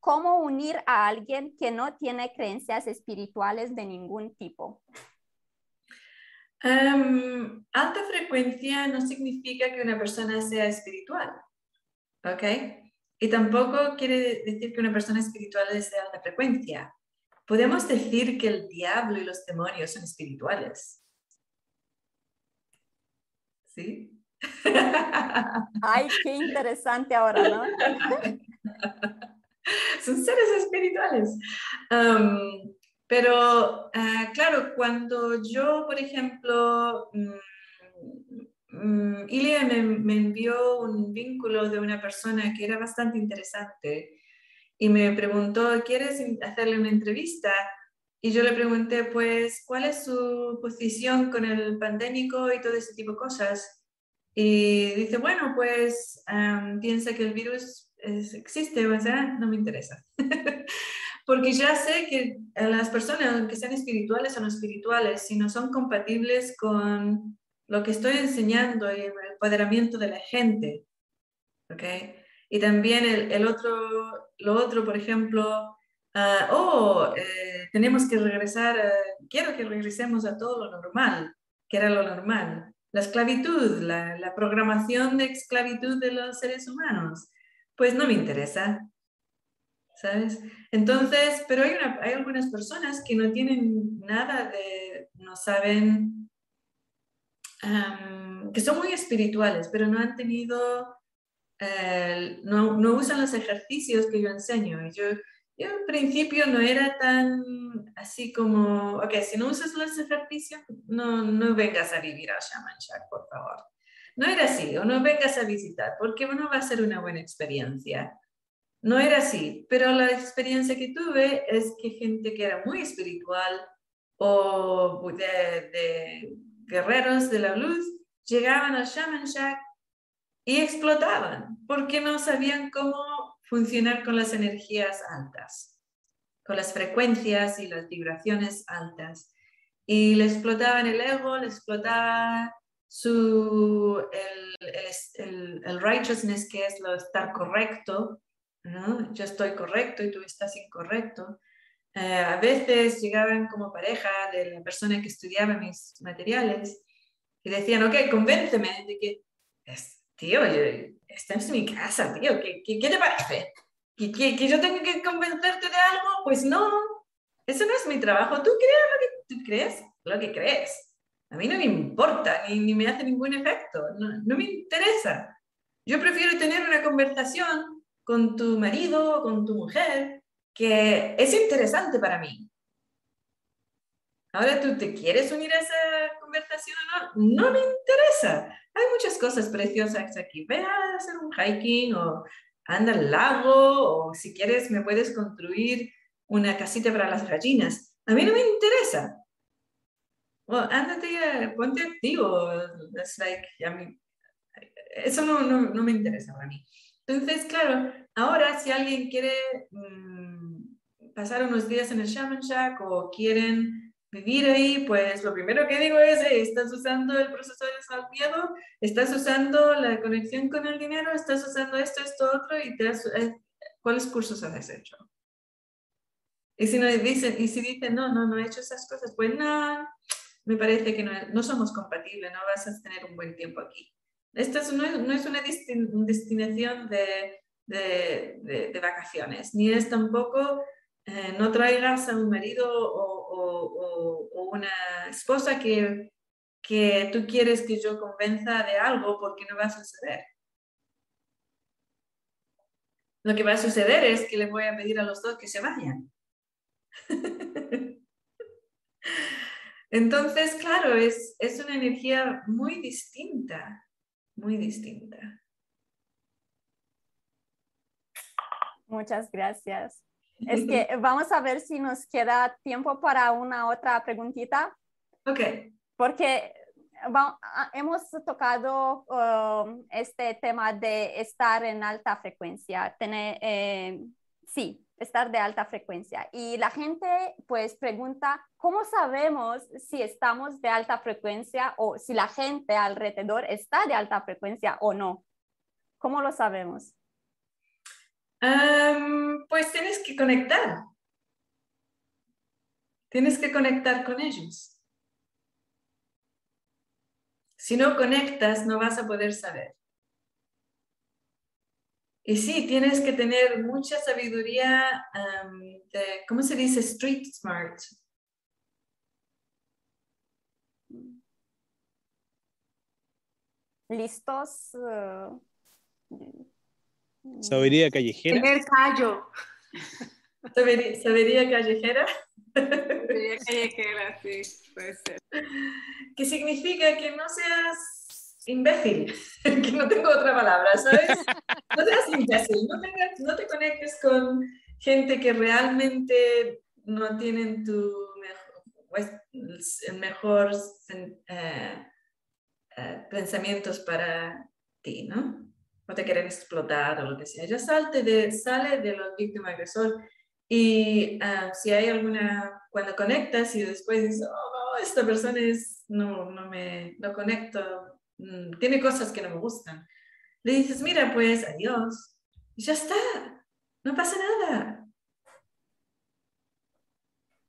¿Cómo unir a alguien que no tiene creencias espirituales de ningún tipo? Em, alta frecuencia no significa que una persona sea espiritual, ¿ok? Y tampoco quiere decir que una persona espiritual es de alta frecuencia. Podemos decir que el diablo y los demonios son espirituales. ¿Sí? Ay, qué interesante ahora, ¿no? son seres espirituales. Um, pero, ah, claro, cuando yo, por ejemplo, um, Ilia me, me, envió un vínculo de una persona que era bastante interesante y me preguntó, ¿quieres hacerle una entrevista? Y yo le pregunté, pues, ¿cuál es su posición con el pandémico y todo ese tipo de cosas? Y dice, bueno, pues piensa que el virus existe, o sea, no me interesa. porque ya sé que las personas, aunque sean espirituales o no espirituales, si no son compatibles con lo que estoy enseñando y el empoderamiento de la gente, ¿ok? Y también el, el otro, lo otro, por ejemplo, ah, oh, eh, tenemos que regresar, quiero que regresemos a todo lo normal, que era lo normal. La esclavitud, la, la programación de esclavitud de los seres humanos, pues no me interesa. ¿Sabes? Entonces, pero hay, una, hay algunas personas que no tienen nada de, no saben, que son muy espirituales, pero no han tenido, eh, no, no, usan los ejercicios que yo enseño. Yo, yo al principio no era tan así como, ok, si no usas los ejercicios, no, no vengas a vivir a Shaman Shack, por favor. No era así, o no vengas a visitar, porque no va a ser una buena experiencia. No era así, pero la experiencia que tuve es que gente que era muy espiritual o de, guerreros de la luz llegaban al Shaman Shack y explotaban porque no sabían cómo funcionar con las energías altas, con las frecuencias y las vibraciones altas. Y le explotaban el ego, le explotaba su, el, el righteousness, que es lo estar correcto, yo estoy correcto y tú estás incorrecto. Eh, a veces llegaban como pareja de la persona que estudiaba mis materiales y decían, ok, convénceme de que, tío, esta es mi casa, tío, ¿qué, qué, te parece? ¿Que, ¿Que, yo tengo que convencerte de algo? Pues no, eso no es mi trabajo. Tú crees lo que tú crees, lo que crees. A mí no me importa, ni, ni me hace ningún efecto, no, no me interesa. Yo prefiero tener una conversación con tu marido o con tu mujer que es interesante para mí. Ahora tú te quieres unir a esa conversación o no, no me interesa. Hay muchas cosas preciosas aquí. Ve a hacer un hiking o anda al lago o si quieres me puedes construir una casita para las gallinas. A mí no me interesa. O ándate, ponte activo. Like, eso no, no, no me interesa para mí. Entonces, claro, ahora si alguien quiere mm, pasar unos días en el Shaman Shack o quieren vivir ahí, pues lo primero que digo es, estás usando el proceso de miedo, estás usando la conexión con el dinero, estás usando esto, esto, otro, y te eh, ¿cuáles cursos has hecho? Y si, no dicen, y si dicen, no, no, no he hecho esas cosas, pues no, me parece que no, no somos compatibles, no vas a tener un buen tiempo aquí. Esta no, es, no es una destinación de, de, de, vacaciones, ni es tampoco eh, no traigas a un marido o, o, una esposa que, que tú quieres que yo convenza de algo porque no va a suceder. Lo que va a suceder es que le voy a pedir a los dos que se vayan. Entonces, claro, es, es una energía muy distinta muy distinta. Muchas gracias. Es que vamos a ver si nos queda tiempo para una otra preguntita. Ok. Porque ah, hemos tocado um, este tema de estar en alta frecuencia, tener, eh, sí, estar de alta frecuencia. Y la gente pues pregunta, ¿cómo sabemos si estamos de alta frecuencia o si la gente alrededor está de alta frecuencia o no? ¿Cómo lo sabemos? Pues tienes que conectar. Tienes que conectar con ellos. Si no conectas, no vas a poder saber. Y sí, tienes que tener mucha sabiduría, de, ¿cómo se dice? Street smart. Listos. Uh, sabiduría callejera. Tener callo. Sabiduría, callejera. Sabiduría callejera, sí, puede ser. ¿Qué significa que no seas imbécil, que no tengo otra palabra, ¿sabes? No seas imbécil, no, te conectes con gente que realmente no tienen tu mejor, pues, el mejor eh, eh, pensamientos para ti, ¿no? No te quieren explotar o lo que sea. Ya salte de, sale de los víctima agresor y uh, si hay alguna, cuando conectas y después dices, oh, esta persona es, no, no me, no conecto, Mm, tiene cosas que no me gustan. Le dices, mira, pues adiós. Y ya está, no pasa nada.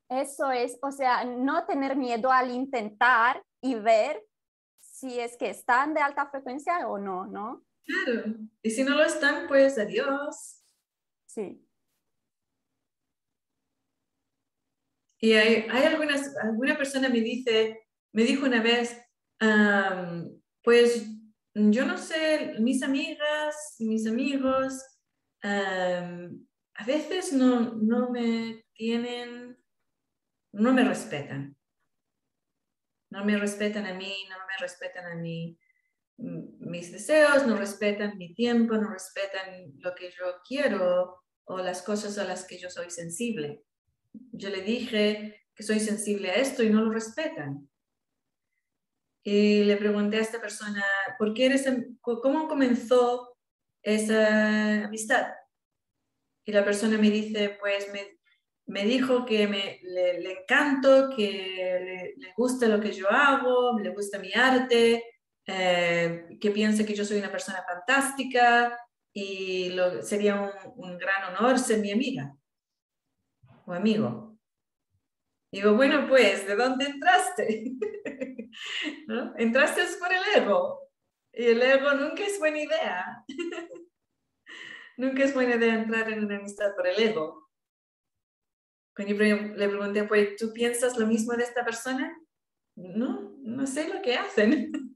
Eso es, o sea, no tener miedo al intentar y ver si es que están de alta frecuencia o no, ¿no? Claro. Y si no lo están, pues adiós. Sí. Y hay, hay algunas, alguna persona me dice, me dijo una vez, pues yo no sé, mis amigas, mis amigos, a veces no, no me tienen, no me respetan. No me respetan a mí, no me respetan a mí mis deseos, no respetan mi tiempo, no respetan lo que yo quiero o las cosas a las que yo soy sensible. Yo le dije que soy sensible a esto y no lo respetan. Y le pregunté a esta persona, ¿por qué eres, ¿cómo comenzó esa amistad? Y la persona me dice, pues me, me dijo que me, le, encanto, que le, gusta lo que yo hago, le gusta mi arte, eh, que piensa que yo soy una persona fantástica y lo, sería un, un gran honor ser mi amiga o amigo. Digo, bueno, pues, ¿de dónde entraste? ¿No? Entraste por el ego. Y el ego nunca es buena idea. nunca es buena idea entrar en una amistad por el ego. Cuando yo le pregunté, pues, ¿tú piensas lo mismo de esta persona? No, no sé lo que hacen.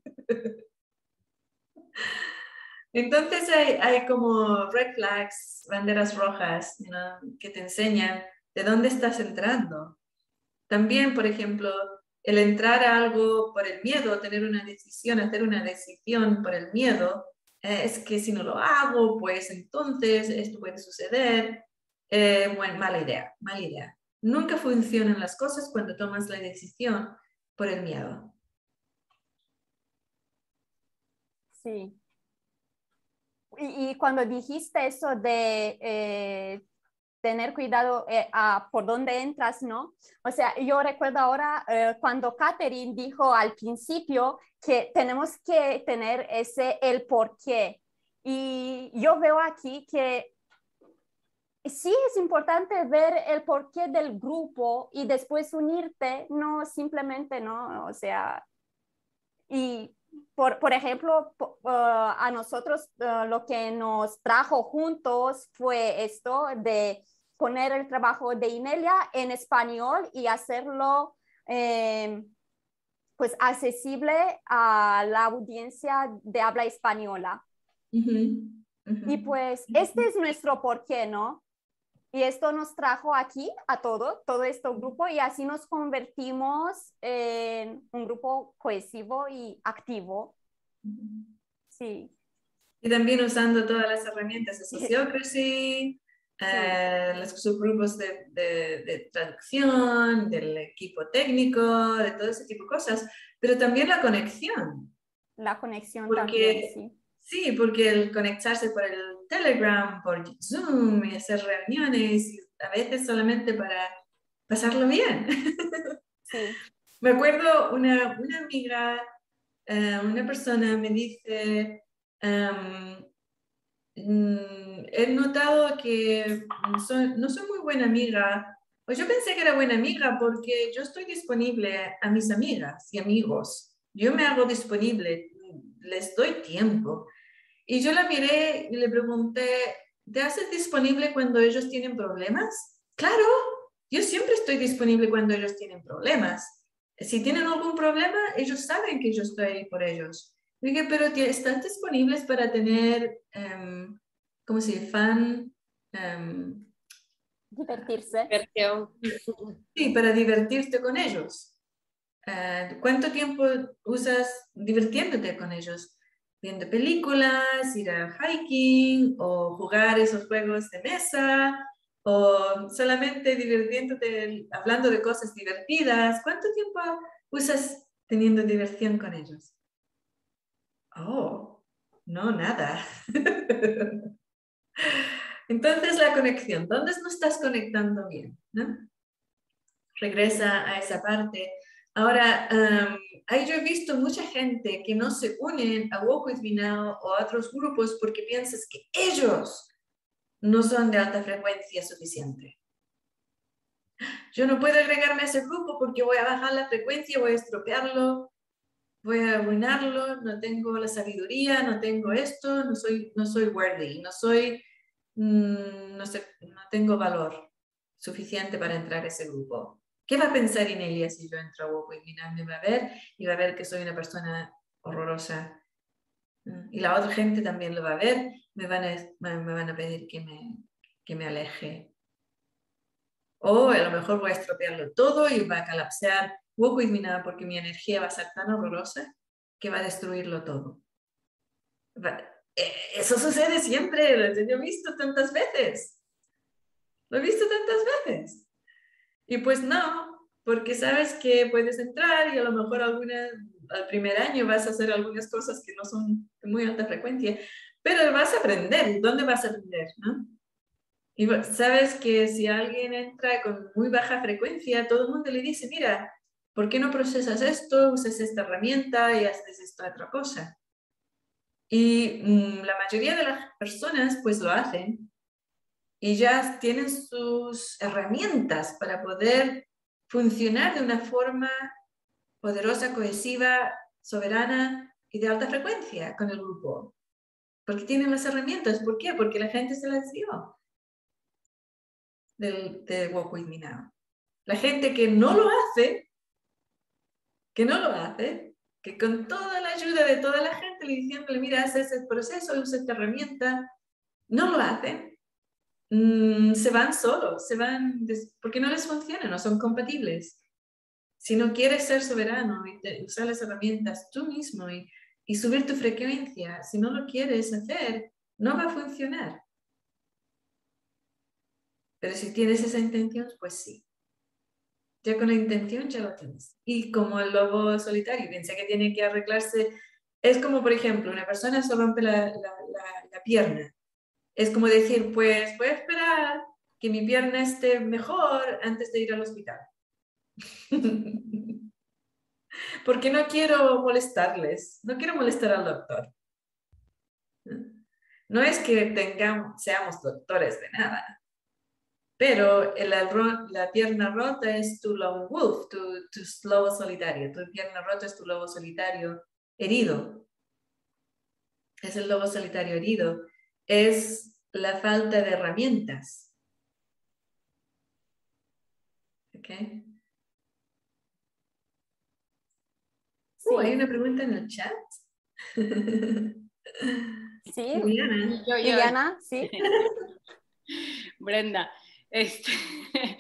Entonces hay, como red flags, banderas rojas, que te enseñan de dónde estás entrando. También, por ejemplo, el entrar a algo por el miedo, tener una decisión, hacer una decisión por el miedo, eh, es que si no lo hago, pues entonces esto puede suceder. Eh, bueno, mala idea, mala idea. Nunca funcionan las cosas cuando tomas la decisión por el miedo. Sí. Y, cuando dijiste eso de eh, tener cuidado eh, a por dónde entras, ¿no? O sea, yo recuerdo ahora eh, cuando Catherine dijo al principio que tenemos que tener ese el por qué. Y yo veo aquí que sí es importante ver el porqué del grupo y después unirte, no simplemente, ¿no? O sea, y por, por ejemplo, uh, a nosotros uh, lo que nos trajo juntos fue esto de poner el trabajo de Inelia en español y hacerlo eh, pues accesible a la audiencia de habla española. Y pues este es nuestro porqué, ¿no? Y esto nos trajo aquí a todo, todo este grupo, y así nos convertimos en un grupo cohesivo y activo. Sí. Y también usando todas las herramientas de Sociocracy, eh, los subgrupos de, de, traducción, del equipo técnico, de todo ese tipo de cosas, pero también la conexión. La conexión también, sí. Sí, porque el conectarse por el Telegram, por Zoom y hacer reuniones, a veces solamente para pasarlo bien. Sí. Me acuerdo una, una amiga, eh, una persona me dice, Mm, he notado que no soy muy buena amiga. Pues yo pensé que era buena amiga porque yo estoy disponible a mis amigas y amigos. Yo me hago disponible, les doy tiempo. Y yo la miré y le pregunté, ¿te haces disponible cuando ellos tienen problemas? Claro, yo siempre estoy disponible cuando ellos tienen problemas. Si tienen algún problema, ellos saben que yo estoy ahí por ellos. Dije, pero están disponibles para tener, um, ¿cómo se dice? Fan. Um, Divertirse. Sí, para divertirte con ellos. Uh, ¿Cuánto tiempo usas divirtiéndote con ellos? Viendo películas, ir a hiking o jugar esos juegos de mesa o solamente divirtiéndote hablando de cosas divertidas. ¿Cuánto tiempo usas teniendo diversión con ellos? Oh, no, nada. Entonces la conexión, ¿dónde no estás conectando bien? Regresa a esa parte. Ahora, ahí yo he visto mucha gente que no se unen a Walk With Me Now o a otros grupos porque piensas que ellos no son de alta frecuencia suficiente. Yo no puedo agregarme a ese grupo porque voy a bajar la frecuencia, voy a estropearlo, voy a arruinarlo, no tengo la sabiduría, no tengo esto, no soy, no soy worthy, no soy, mm, no, sé, no tengo valor suficiente para entrar a ese grupo. ¿Qué va a pensar Inelia si yo entro a y me va a ver y va a ver que soy una persona horrorosa? Y la otra gente también lo va a ver, me van a, me van a pedir que me, que me aleje. O a lo mejor voy a estropearlo todo y va a colapsar nada porque mi energía va a ser tan horrorosa que va a destruirlo todo. Eh, eso sucede siempre, lo he visto tantas veces. Lo he visto tantas veces. Y pues no, porque sabes que puedes entrar y a lo mejor alguna, al primer año vas a hacer algunas cosas que no son de muy alta frecuencia, pero vas a aprender. ¿Dónde vas a aprender? ¿no? Y sabes que si alguien entra con muy baja frecuencia, todo el mundo le dice, mira, ¿por qué no procesas esto, usas esta herramienta y haces esta otra cosa? Y mm, la mayoría de las personas pues lo hacen ya tienen sus herramientas para poder funcionar de una forma poderosa, cohesiva, soberana y de alta frecuencia con el grupo. Porque tienen las herramientas. ¿Por qué? Porque la gente se las dio del, de Walk With. La gente que no lo hace, que no lo hace, que con toda la ayuda de toda la gente le diciéndole, mira, haz ese proceso, usa esta herramienta, no lo hacen, Mm, se van solos, se van porque no les funciona, no son compatibles. Si no quieres ser soberano y usar las herramientas tú mismo y, subir tu frecuencia, si no lo quieres hacer, no va a funcionar. Pero si tienes esa intención, pues sí. Ya con la intención ya lo tienes. Y como el lobo solitario piensa que tiene que arreglarse, es como, por ejemplo, una persona se rompe la pierna es como decir, pues voy a esperar que mi pierna esté mejor antes de ir al hospital. Porque no quiero molestarles, no quiero molestar al doctor. No es que tengamos, seamos doctores de nada, pero la, la pierna rota es tu lone wolf, tu, tu lobo solitario. Tu pierna rota es tu lobo solitario herido. Es el lobo solitario herido es la falta de herramientas. ¿Ok? Uh, hay una pregunta en el chat. Sí, Liliana, sí. Brenda, este,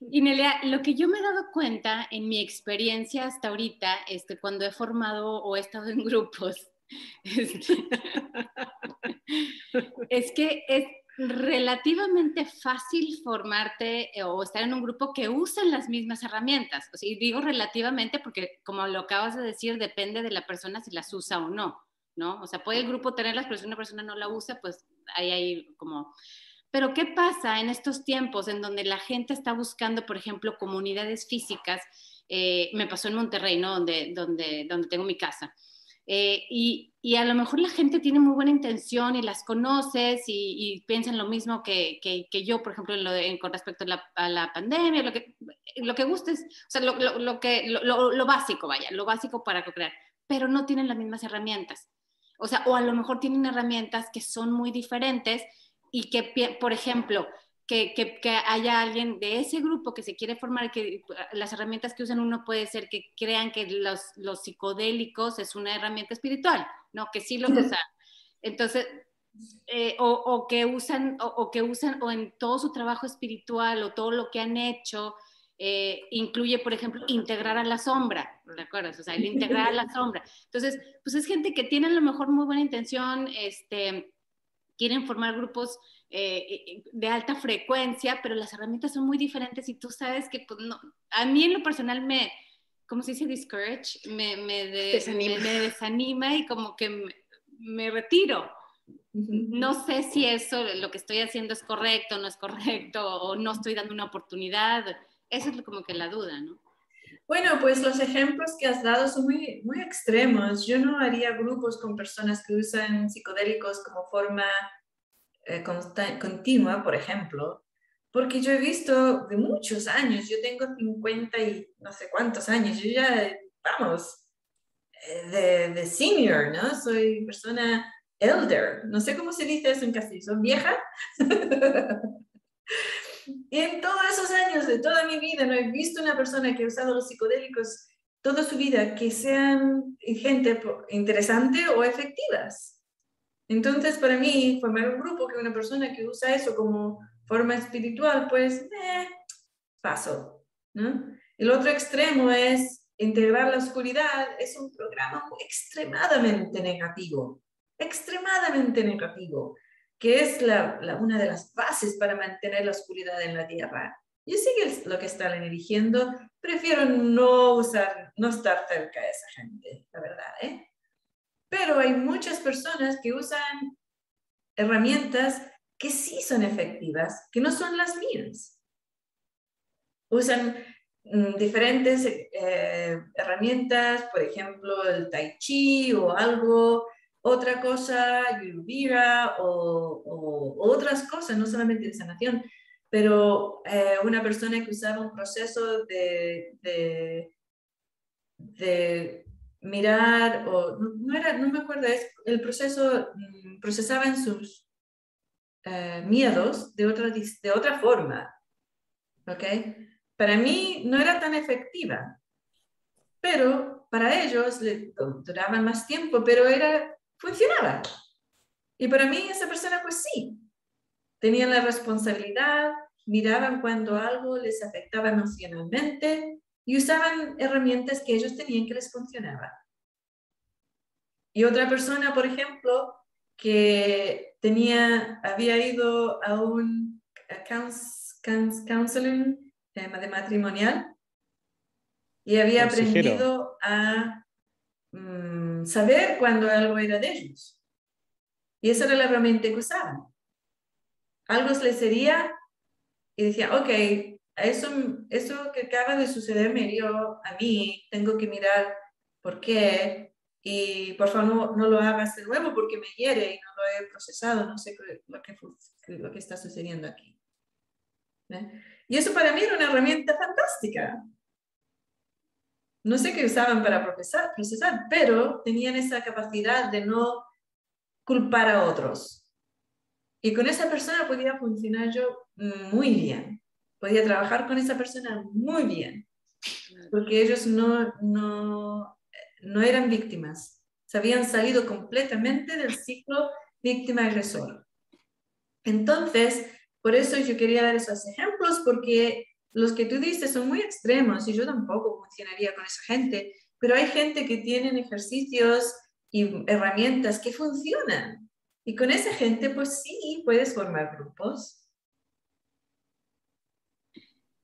Inelia, lo que yo me he dado cuenta en mi experiencia hasta ahorita, este, cuando he formado o he estado en grupos, es que es relativamente fácil formarte eh, o estar en un grupo que usen las mismas herramientas. O y digo relativamente porque, como lo acabas de decir, depende de la persona si las usa o no, ¿no? O sea, puede el grupo tenerlas, pero si una persona no la usa, pues ahí hay como... Pero ¿qué pasa en estos tiempos en donde la gente está buscando, por ejemplo, comunidades físicas? Eh, me pasó en Monterrey, ¿no? Donde, donde, donde tengo mi casa. Eh, y, y, a lo mejor la gente tiene muy buena intención y las conoces y, y piensan lo mismo que, que, yo, por ejemplo, con respecto a la, a la, pandemia, lo que, lo que gustes, o sea, lo, lo, que, lo, básico, vaya, lo básico para crear, pero no tienen las mismas herramientas. O sea, o a lo mejor tienen herramientas que son muy diferentes y que, por ejemplo, que, que, haya alguien de ese grupo que se quiere formar, que las herramientas que usan uno puede ser que crean que los, los psicodélicos es una herramienta espiritual, ¿no? Que sí lo usan. Entonces, eh, o, o, que usan, o, que usan, o en todo su trabajo espiritual, o todo lo que han hecho, eh, incluye, por ejemplo, integrar a la sombra, ¿recuerdas? O sea, el integrar a la sombra. Entonces, pues es gente que tiene a lo mejor muy buena intención, este, quieren formar grupos eh, eh, de alta frecuencia, pero las herramientas son muy diferentes y tú sabes que pues, no, a mí en lo personal me, ¿cómo se dice? Discourage, me, me, desanima. y como que me, me retiro. No sé si eso, lo que estoy haciendo es correcto, no es correcto, o no estoy dando una oportunidad. Eso es como que la duda, ¿no? Bueno, pues los ejemplos que has dado son muy, muy extremos. Yo no haría grupos con personas que usan psicodélicos como forma eh, continua, por ejemplo, porque yo he visto de muchos años, yo tengo 50 y no sé cuántos años, yo ya, vamos, eh, de, de senior, ¿no? Soy persona elder, no sé cómo se dice eso en castellano, ¿son vieja? y en todos esos años de toda mi vida no he visto una persona que ha usado los psicodélicos toda su vida que sean gente interesante o efectivas. Entonces, para mí, formar un grupo que una persona que usa eso como forma espiritual, pues, eh, paso. ¿no? El otro extremo es integrar la oscuridad, es un programa extremadamente negativo, extremadamente negativo, que es la, una de las bases para mantener la oscuridad en la Tierra. Yo sé que es lo que están eligiendo, prefiero no usar, no estar cerca de esa gente, la verdad, ¿eh? Pero hay muchas personas que usan herramientas que sí son efectivas, que no son las mías. Usan mm, diferentes eh, herramientas, por ejemplo, el tai chi o algo, otra cosa, yurvira o, o, otras cosas, no solamente de sanación, pero eh, una persona que usaba un proceso de, de, de mirar, o no, era, no me acuerdo, es, el proceso mm, procesaba en sus eh, miedos de otra, de otra forma. ¿Ok? Para mí no era tan efectiva, pero para ellos le duraban más tiempo, pero era, funcionaba. Y para mí esa persona, pues sí, tenían la responsabilidad, miraban cuando algo les afectaba emocionalmente y usaban herramientas que ellos tenían que les funcionaban. Y otra persona, por ejemplo, que tenía, había ido a un counseling de matrimonial y había aprendido a mm, saber cuando algo era de ellos. Y esa era herramienta que usaban. Algo les sería y decía, ok, eso, eso que acaba de suceder me dio a mí, tengo que mirar por qué, y por favor no, lo hagas de nuevo porque me hiere y no lo he procesado, no sé lo que, lo que está sucediendo aquí. Y eso para mí era una herramienta fantástica. No sé qué usaban para procesar, procesar, pero tenían esa capacidad de no culpar a otros. Y con esa persona podía funcionar yo muy bien. Podía trabajar con esa persona muy bien. Porque ellos no, no no eran víctimas, se habían salido completamente del ciclo víctima-agresor. Entonces, por eso yo quería dar esos ejemplos, porque los que tú dices son muy extremos y yo tampoco funcionaría con esa gente, pero hay gente que tienen ejercicios y herramientas que funcionan. Y con esa gente, pues sí, puedes formar grupos.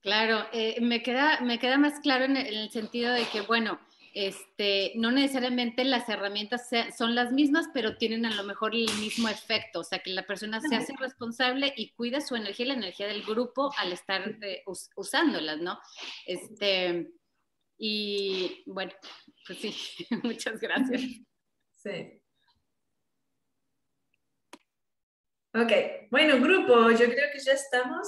Claro, eh, me, queda, me queda más claro en el sentido de que, bueno, este, no necesariamente las herramientas son las mismas, pero tienen a lo mejor el mismo efecto, o sea, que la persona se hace responsable y cuida su energía y la energía del grupo al estar eh, usándolas, ¿no? Este, y bueno, pues sí, muchas gracias. Sí. Ok, bueno, grupo, yo creo que ya estamos.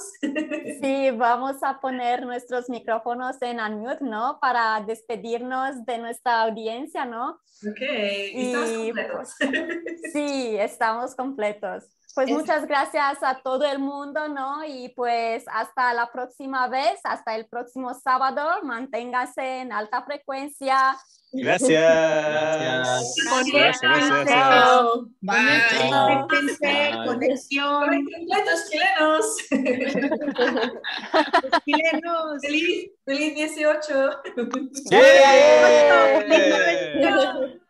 Sí, vamos a poner nuestros micrófonos en unmute, ¿no? Para despedirnos de nuestra audiencia, ¿no? Ok, estamos completos. Pues, sí, estamos completos. Pues muchas gracias a todo el mundo, ¿no? Y pues hasta la próxima vez, hasta el próximo sábado, manténgase en alta frecuencia, Gracias. Gracias. Gracias. Bye. Conexión. Los chilenos. Los chilenos. Feliz, feliz 18. Yeah.